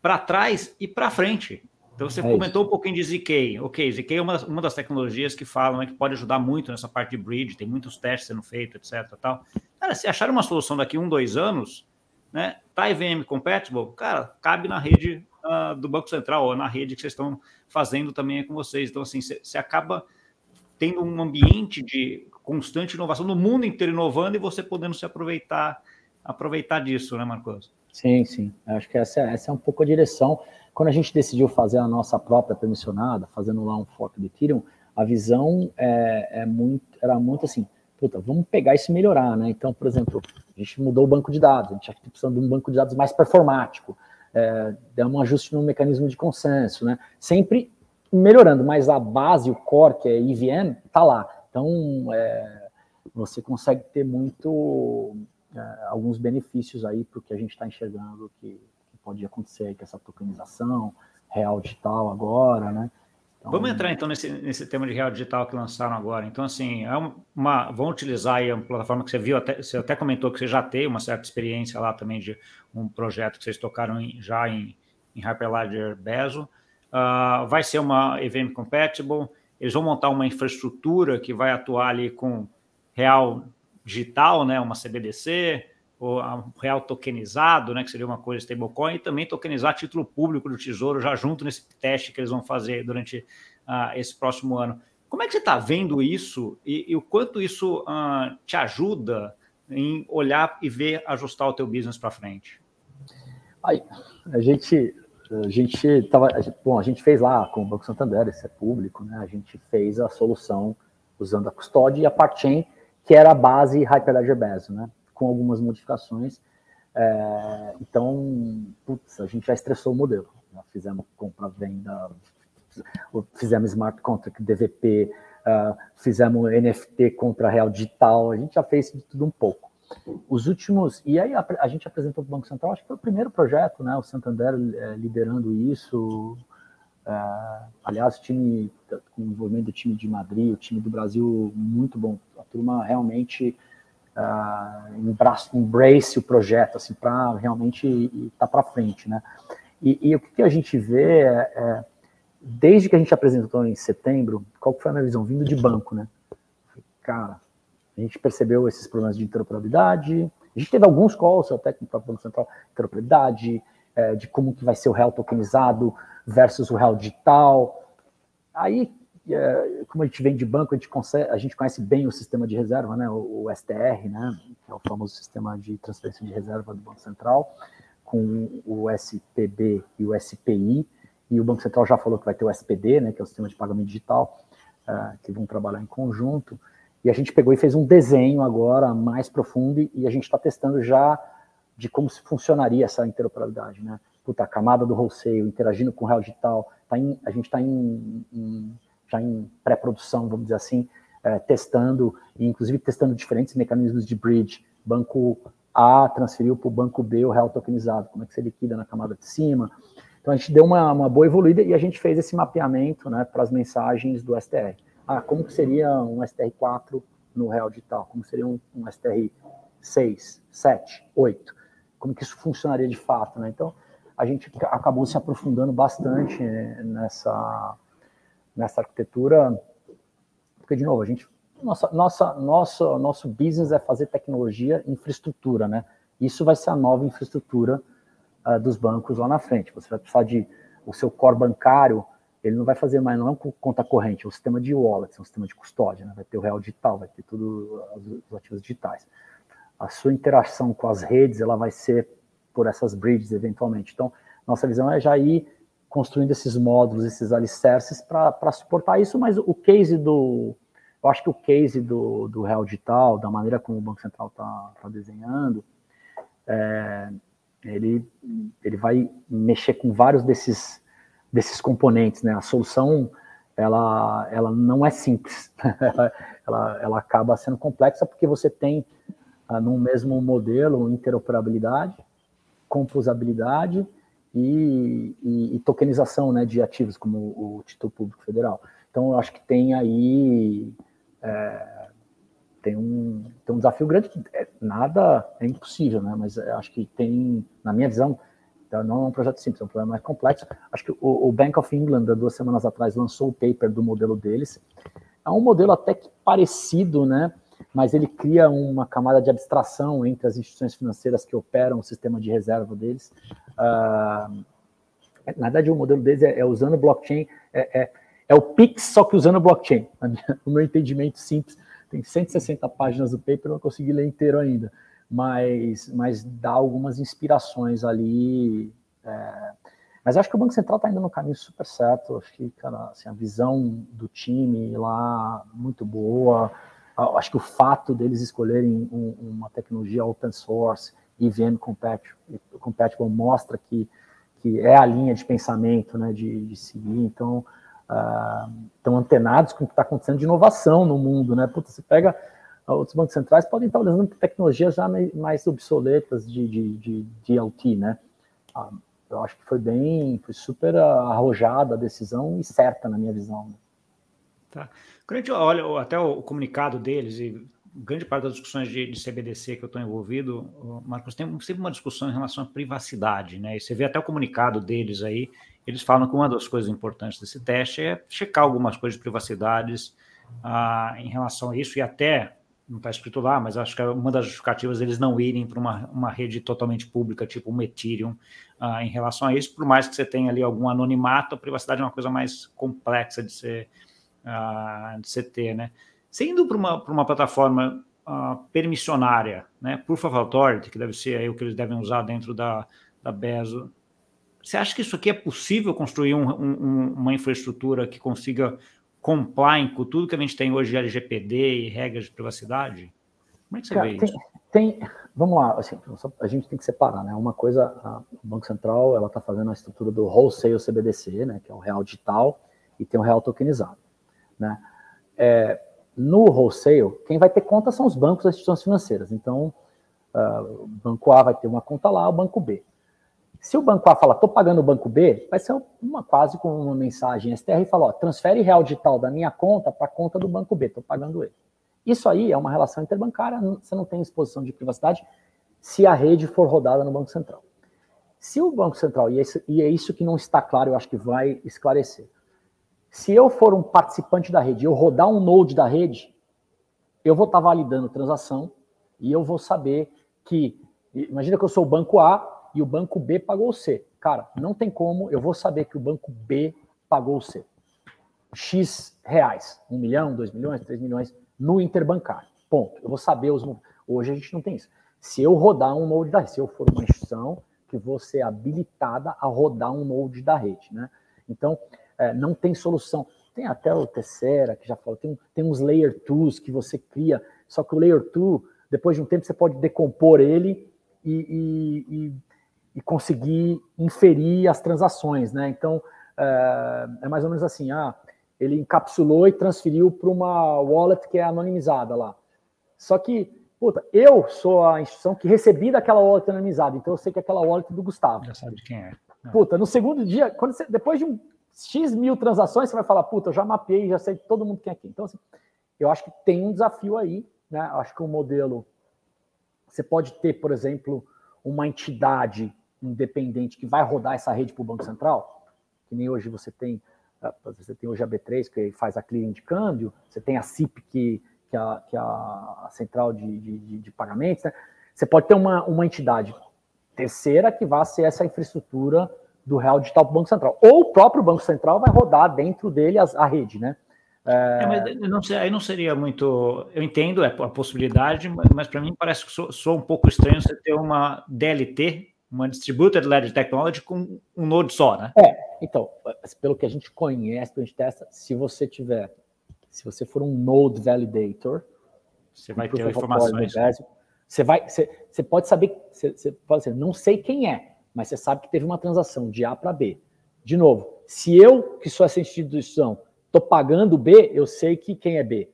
para trás e para frente. Então você é comentou isso. um pouquinho de ZK. Ok, ZK é uma, uma das tecnologias que falam né, que pode ajudar muito nessa parte de bridge, tem muitos testes sendo feitos, etc. Tal. Cara, se achar uma solução daqui um, dois anos, né? Tá IVM compatible, cara, cabe na rede uh, do Banco Central ou na rede que vocês estão fazendo também com vocês. Então, assim, você acaba tendo um ambiente de constante inovação no mundo inteiro inovando e você podendo se aproveitar aproveitar disso, né, Marcos? Sim, sim. Acho que essa, essa é um pouco a direção. Quando a gente decidiu fazer a nossa própria permissionada, fazendo lá um fork do Ethereum, a visão é, é muito, era muito assim, puta, vamos pegar isso e melhorar, né? Então, por exemplo, a gente mudou o banco de dados, a gente está precisando de um banco de dados mais performático, é, deu um ajuste no mecanismo de consenso, né? Sempre melhorando, mas a base, o core, que é EVM, está lá. Então, é, você consegue ter muito é, alguns benefícios aí para o que a gente está enxergando que, pode acontecer aí com essa tokenização, real digital agora, né? Então, Vamos entrar então nesse, nesse tema de real digital que lançaram agora. Então, assim, é uma, vão utilizar aí uma plataforma que você viu, até, você até comentou que você já tem uma certa experiência lá também de um projeto que vocês tocaram em, já em, em Hyperledger Bezo. Uh, vai ser uma event compatible. Eles vão montar uma infraestrutura que vai atuar ali com real digital, né, uma CBDC, um real tokenizado, né, que seria uma coisa stablecoin, e também tokenizar título público do Tesouro já junto nesse teste que eles vão fazer durante uh, esse próximo ano. Como é que você está vendo isso e, e, o quanto isso uh, te ajuda em olhar e ver ajustar o teu business para frente? Aí, a gente a gente tava, bom, a gente fez lá com o Banco Santander, isso é público, né? A gente fez a solução usando a custódia e a part-chain que era a base Hyperledger Bezo, né? Com algumas modificações. É, então, putz, a gente já estressou o modelo. Já fizemos compra-venda, fizemos smart contract DVP, uh, fizemos NFT contra real digital, a gente já fez de tudo um pouco. Os últimos, e aí a, a gente apresentou para o Banco Central, acho que foi o primeiro projeto, né? O Santander é, liderando isso, Uh, aliás, o time, com o envolvimento do time de Madrid, o time do Brasil, muito bom. A turma realmente uh, embrace o projeto, assim, para realmente estar tá para frente, né? E, e, o que a gente vê é, é, desde que a gente apresentou em setembro, qual foi a minha visão? Vindo de banco, né? Cara, a gente percebeu esses problemas de interoperabilidade, a gente teve alguns calls até com o próprio Banco Central, interoperabilidade, é, de como que vai ser o real tokenizado, versus o real digital. Aí, é, como a gente vem de banco, a gente, consegue, a gente conhece bem o sistema de reserva, né, o, o STR, né, que é o famoso sistema de transferência de reserva do Banco Central, com o SPB e o SPI, e o Banco Central já falou que vai ter o SPD, né, que é o sistema de pagamento digital, uh, que vão trabalhar em conjunto. E a gente pegou e fez um desenho agora mais profundo e a gente está testando já de como funcionaria essa interoperabilidade, né? puta, a camada do wholesale interagindo com o real digital, tá em, a gente está em, em, já em pré-produção, vamos dizer assim, é, testando, inclusive testando diferentes mecanismos de bridge. Banco A transferiu para o banco B o real tokenizado, como é que você liquida na camada de cima. Então a gente deu uma, uma boa evoluída e a gente fez esse mapeamento né, para as mensagens do STR. Ah, como que seria um STR4 no real digital? Como seria um, um STR 6, 7, 8? Como que isso funcionaria de fato? Né? Então, a gente acabou se aprofundando bastante nessa, nessa arquitetura, porque, de novo, a gente, nossa, nossa, nosso, nosso business é fazer tecnologia infraestrutura, né? Isso vai ser a nova infraestrutura uh, dos bancos lá na frente. Você vai precisar de o seu core bancário, ele não vai fazer mais, não é um conta corrente, é um sistema de wallet, é um sistema de custódia, né? vai ter o real digital, vai ter tudo os ativos digitais. A sua interação com as redes, ela vai ser por essas bridges eventualmente. Então, nossa visão é já ir construindo esses módulos, esses alicerces para suportar isso, mas o case do. Eu acho que o case do, do Real Digital, da maneira como o Banco Central está tá desenhando, é, ele, ele vai mexer com vários desses, desses componentes, né? A solução ela, ela não é simples, ela, ela acaba sendo complexa porque você tem ah, no mesmo modelo interoperabilidade, composabilidade e, e, e, tokenização né, de ativos, como o título público federal. Então, eu acho que tem aí é, tem, um, tem um desafio grande, que é, nada é impossível, né, mas acho que tem, na minha visão, Então, não é um projeto simples, é um problema mais complexo. Acho que o, o Bank of England, há duas semanas atrás, lançou o paper do modelo deles. É um modelo até que parecido, né? Mas ele cria uma camada de abstração entre as instituições financeiras que operam o sistema de reserva deles. Uh, na verdade, o modelo deles é, é usando blockchain, é, é, é, o Pix, só que usando blockchain. O meu entendimento simples, tem 160 páginas do paper, não consegui ler inteiro ainda mas, mas dá algumas inspirações ali. É, mas acho que o Banco Central está indo no caminho super certo. Acho que, cara, assim, a visão do time lá muito boa. Acho que o fato deles escolherem um, uma tecnologia open source, EVM compatible, compatible mostra que, que é a linha de pensamento né, de, de seguir. Então, uh, estão antenados com o que está acontecendo de inovação no mundo. Né? Puta, você pega outros bancos centrais podem estar usando tecnologias já mais obsoletas de, de, de, DLT, né? Ah, eu acho que foi bem, foi super arrojada a decisão e certa na minha visão. Né? Tá. Olha até o comunicado deles e grande parte das discussões de, de CBDC que eu estou envolvido, Marcos, tem sempre uma discussão em relação à privacidade, né? E você vê até o comunicado deles aí, eles falam que uma das coisas importantes desse teste é checar algumas coisas de privacidades ah, em relação a isso e até não está escrito lá, mas acho que é uma das justificativas eles não irem para uma, uma rede totalmente pública, tipo um Ethereum, uh, em relação a isso, por mais que você tenha ali algum anonimato, a privacidade é uma coisa mais complexa de ser, uh, de ter, né? Sendo para uma, uma plataforma uh, permissionária, né, Proof of Authority, que deve ser aí o que eles devem usar dentro da, da Bezo, você acha que isso aqui é possível construir um, um, uma infraestrutura que consiga complying com tudo que a gente tem hoje de LGPD e regras de privacidade? Como é que você Cara, vê tem, isso? Tem, vamos lá, assim, a gente tem que separar, né? Uma coisa, a, o Banco Central, ela está fazendo a estrutura do wholesale CBDC, né? Que é o real digital e tem o real tokenizado, né? É, no wholesale, quem vai ter conta são os bancos e as instituições financeiras. Então, uh, o banco A vai ter uma conta lá, o banco B. Se o banco A fala, estou pagando o banco B, vai ser uma quase com uma mensagem STR e fala, ó, transfere real digital da minha conta para a conta do banco B, estou pagando ele. Isso aí é uma relação interbancária, você não tem exposição de privacidade se a rede for rodada no Banco Central. Se o Banco Central, e é isso que não está claro, eu acho que vai esclarecer. Se eu for um participante da rede, eu rodar um node da rede, eu vou estar validando transação e eu vou saber que, imagina que eu sou o banco A, e o banco B pagou C. Cara, não tem como eu vou saber que o banco B pagou C. X reais, um milhão, dois milhões, três milhões, no interbancário. Ponto. Eu vou saber os. Hoje a gente não tem isso. Se eu rodar um node da rede, se eu for uma instituição que vou ser habilitada a rodar um node da rede, né? Então, é, não tem solução. Tem até o Tessera, que já falou, tem, tem uns layer 2 que você cria, só que o layer 2, depois de um tempo, você pode decompor ele e, e, e e conseguir inferir as transações, né? Então, é, é mais ou menos assim, ah, ele encapsulou e transferiu para uma wallet que é anonimizada lá. Só que, puta, eu sou a instituição que recebi daquela wallet anonimizada, então eu sei que é aquela wallet do Gustavo. Já sabe de quem é. Puta, no segundo dia, quando você, depois de um X mil transações, você vai falar, puta, eu já mapeei, já sei todo mundo quem é quem. Então, assim, eu acho que tem um desafio aí, né? Eu acho que o um modelo, você pode ter, por exemplo, uma entidade independente que vai rodar essa rede para o Banco Central, que nem hoje você tem, ah, você tem hoje a B3 que faz a clearing de câmbio, você tem a CIP que, que, é a, que é a central de, de, de pagamentos, né? você pode ter uma, uma entidade terceira que vai ser essa infraestrutura do real digital para o Banco Central. Ou o próprio Banco Central vai rodar dentro dele a, a rede, né? É... É, mas não, aí não seria muito. Eu entendo é a possibilidade, mas para mim parece que sou, sou, um pouco estranho você ter uma DLT uma Distributed Ledger Technology com um node só, né? É, então, pelo que a gente conhece, pelo que a gente testa, se você tiver, se você for um node validator, você vai ter informações. você vai, você, você pode saber, você, você pode dizer, não sei quem é, mas você sabe que teve uma transação de A para B. De novo, se eu, que sou essa instituição, estou pagando B, eu sei que quem é B.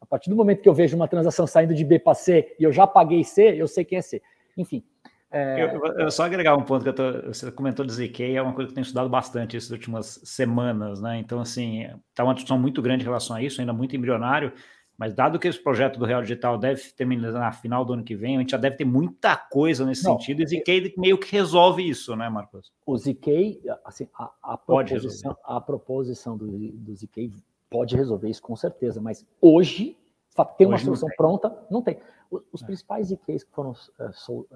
A partir do momento que eu vejo uma transação saindo de B para C e eu já paguei C, eu sei quem é C. Enfim, é... Eu, eu, só agregar um ponto que tô, você comentou do ZK, é uma coisa que eu tenho estudado bastante essas últimas semanas, né? Então, assim, está uma discussão muito grande em relação a isso, ainda muito embrionário, Mas dado que esse projeto do Real Digital deve terminar na final do ano que vem, a gente já deve ter muita coisa nesse Não, sentido, e o ZK meio que resolve isso, né, Marcos? O ZK, assim, a, a proposição, a proposição do, do ZK pode resolver isso com certeza, mas hoje, ter uma solução pronta, não tem. Os, é. principais ZKs que foram, uh, so, uh,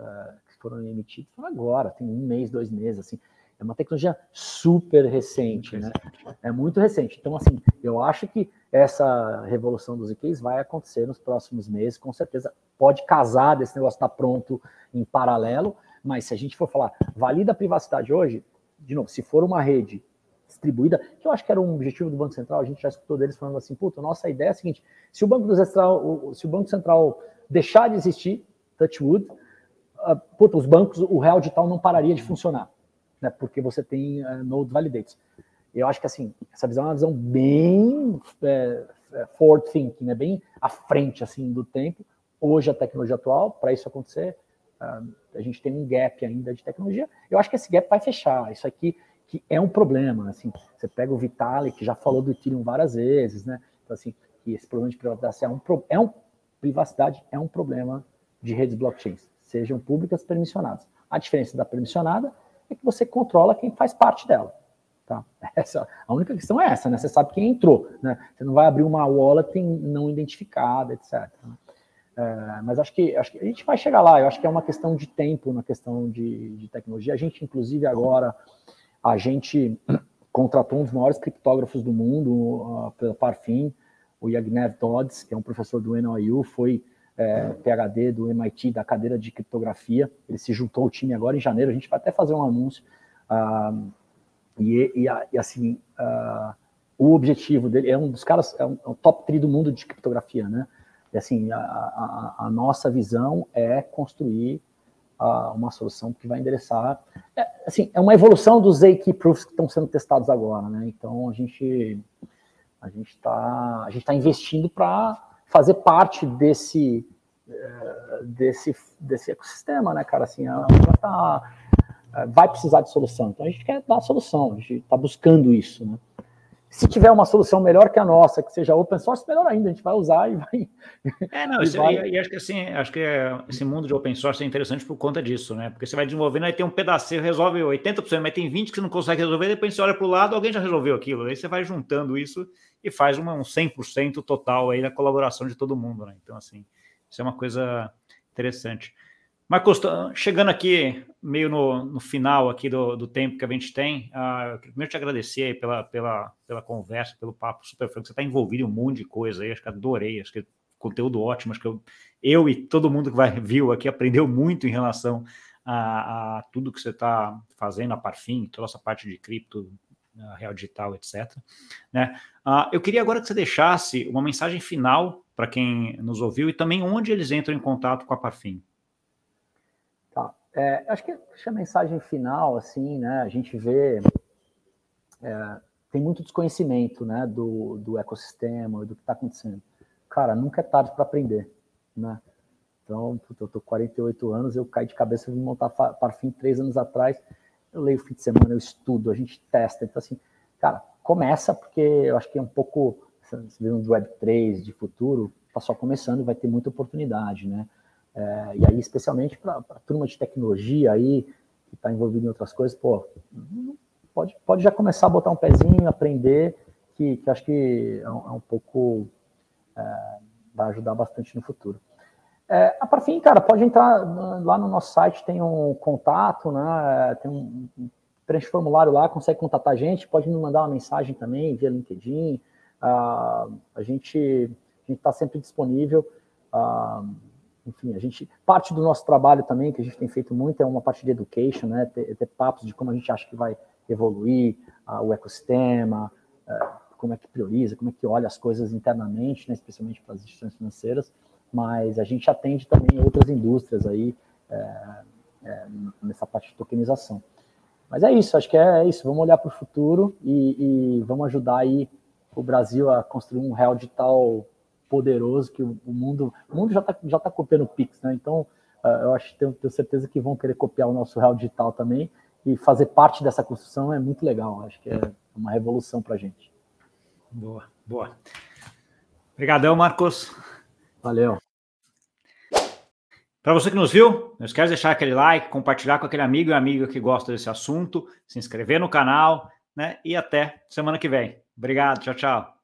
que foram emitidos foram agora, tem um mês, dois meses, assim. É uma tecnologia super recente, né? É muito recente. Então, assim, eu acho que essa revolução dos IKs vai acontecer nos próximos meses, com certeza. Pode casar desse negócio estar tá pronto em paralelo, mas se a gente for falar, valida a privacidade hoje, de novo, se for uma rede distribuída, que eu acho que era um objetivo do Banco Central, a gente já escutou deles falando assim, puta, nossa ideia é a seguinte, se o Banco Central, se o Banco Central deixar de existir, touchwood, uh, puta, os bancos, o real digital não pararia de funcionar né, porque você tem uh, node validates. Eu acho que assim, essa visão é uma visão bem é, é, forward thinking, né, bem à frente assim do tempo. Hoje a tecnologia atual, para isso acontecer, uh, a gente tem um gap ainda de tecnologia. Eu acho que esse gap vai fechar. Isso aqui que é um problema, assim. Você pega o Vitalik, que já falou do Ethereum várias vezes, né? Então assim, que esse problema de privacidade é um, é um privacidade é um problema de redes blockchains, sejam públicas permissionadas. A diferença da permissionada é que você controla quem faz parte dela. Tá? Essa, a única questão é essa, né? Você sabe quem entrou, né? Você não vai abrir uma wallet não identificada, etc. Né? É, mas acho que, acho que a gente vai chegar lá. Eu acho que é uma questão de tempo na questão de, de tecnologia. A gente, inclusive, agora, a gente contratou um dos maiores criptógrafos do mundo, uh, pela Parfim, o Yagnev Dodds, que é um professor do NYU, foi é, PhD do MIT, da cadeira de criptografia. Ele se juntou ao time agora em janeiro. A gente vai até fazer um anúncio. Ah, e, e, e, assim, ah, o objetivo dele é um dos caras, é um, é um top 3 do mundo de criptografia, né? E assim, a, a, a nossa visão é construir uh, uma solução que vai endereçar. É, assim, é uma evolução dos ZK Proofs que estão sendo testados agora, né? Então a gente a gente está tá investindo para fazer parte desse, eh, desse, desse ecossistema, né, cara? Assim, ela tá, eh, vai precisar de solução. Então a gente quer dar solução, a gente está buscando isso, né? Se tiver uma solução melhor que a nossa, que seja open source, melhor ainda, a gente vai usar e vai. É, não, e, isso, vai... e, e acho que assim, acho que é, esse mundo de open source é interessante por conta disso, né? Porque você vai desenvolvendo, aí tem um pedaço, resolve 80%, mas tem 20% que você não consegue resolver, depois você olha para o lado, alguém já resolveu aquilo. Aí você vai juntando isso e faz uma, um 100% total aí da colaboração de todo mundo, né? Então, assim, isso é uma coisa interessante. Marcos, chegando aqui meio no, no final aqui do, do, tempo que a gente tem, uh, primeiro te agradecer pela, pela, pela conversa, pelo papo super franco. Você está envolvido em um monte de coisa aí, acho que adorei, acho que conteúdo ótimo, acho que eu, eu e todo mundo que vai viu aqui aprendeu muito em relação a, a tudo que você está fazendo, a Parfim, toda essa parte de cripto, Real Digital, etc. Né? Uh, eu queria agora que você deixasse uma mensagem final para quem nos ouviu e também onde eles entram em contato com a Parfim. Tá. É, acho que a mensagem final, assim, né? A gente vê é, tem muito desconhecimento, né, do, do ecossistema, do que está acontecendo. Cara, nunca é tarde para aprender, né? Então, eu tô 48 anos, eu caí de cabeça e vim montar Parfim três anos atrás eu leio fim de semana, eu estudo, a gente testa. Então, assim, cara, começa, porque eu acho que é um pouco, se vê um Web3 de futuro, está só começando, vai ter muita oportunidade, né? É, e aí, especialmente para a turma de tecnologia aí, que está envolvido em outras coisas, pô, pode, pode já começar a botar um pezinho, aprender, que, que acho que é um, é um pouco, é, vai ajudar bastante no futuro. É, a Parfim, cara, pode entrar lá no nosso site, tem um contato, né? Tem um, um preenche formulário lá, consegue contatar a gente, pode nos mandar uma mensagem também via LinkedIn. Uh, a gente a está sempre disponível. Uh, enfim, a gente parte do nosso trabalho também que a gente tem feito muito é uma parte de education, né? Ter, ter papos de como a gente acha que vai evoluir uh, o ecossistema, como é que prioriza, como é que olha as coisas internamente, né? Especialmente para as instituições financeiras mas a gente atende também outras indústrias aí é, é, nessa parte de tokenização. Mas é isso, acho que é isso. Vamos olhar para o futuro e, e, vamos ajudar aí o Brasil a construir um real digital poderoso que o, o mundo, o mundo já está já tá copiando o Pix, né? Então uh, eu acho tenho, tenho certeza que vão querer copiar o nosso real digital também e fazer parte dessa construção é muito legal. Acho que é uma revolução para a gente. Boa, boa. Obrigadão, Marcos. Valeu. Para você que nos viu, não esquece de deixar aquele like, compartilhar com aquele amigo e amiga que gosta desse assunto, se inscrever no canal, né? E até semana que vem. Obrigado, tchau, tchau.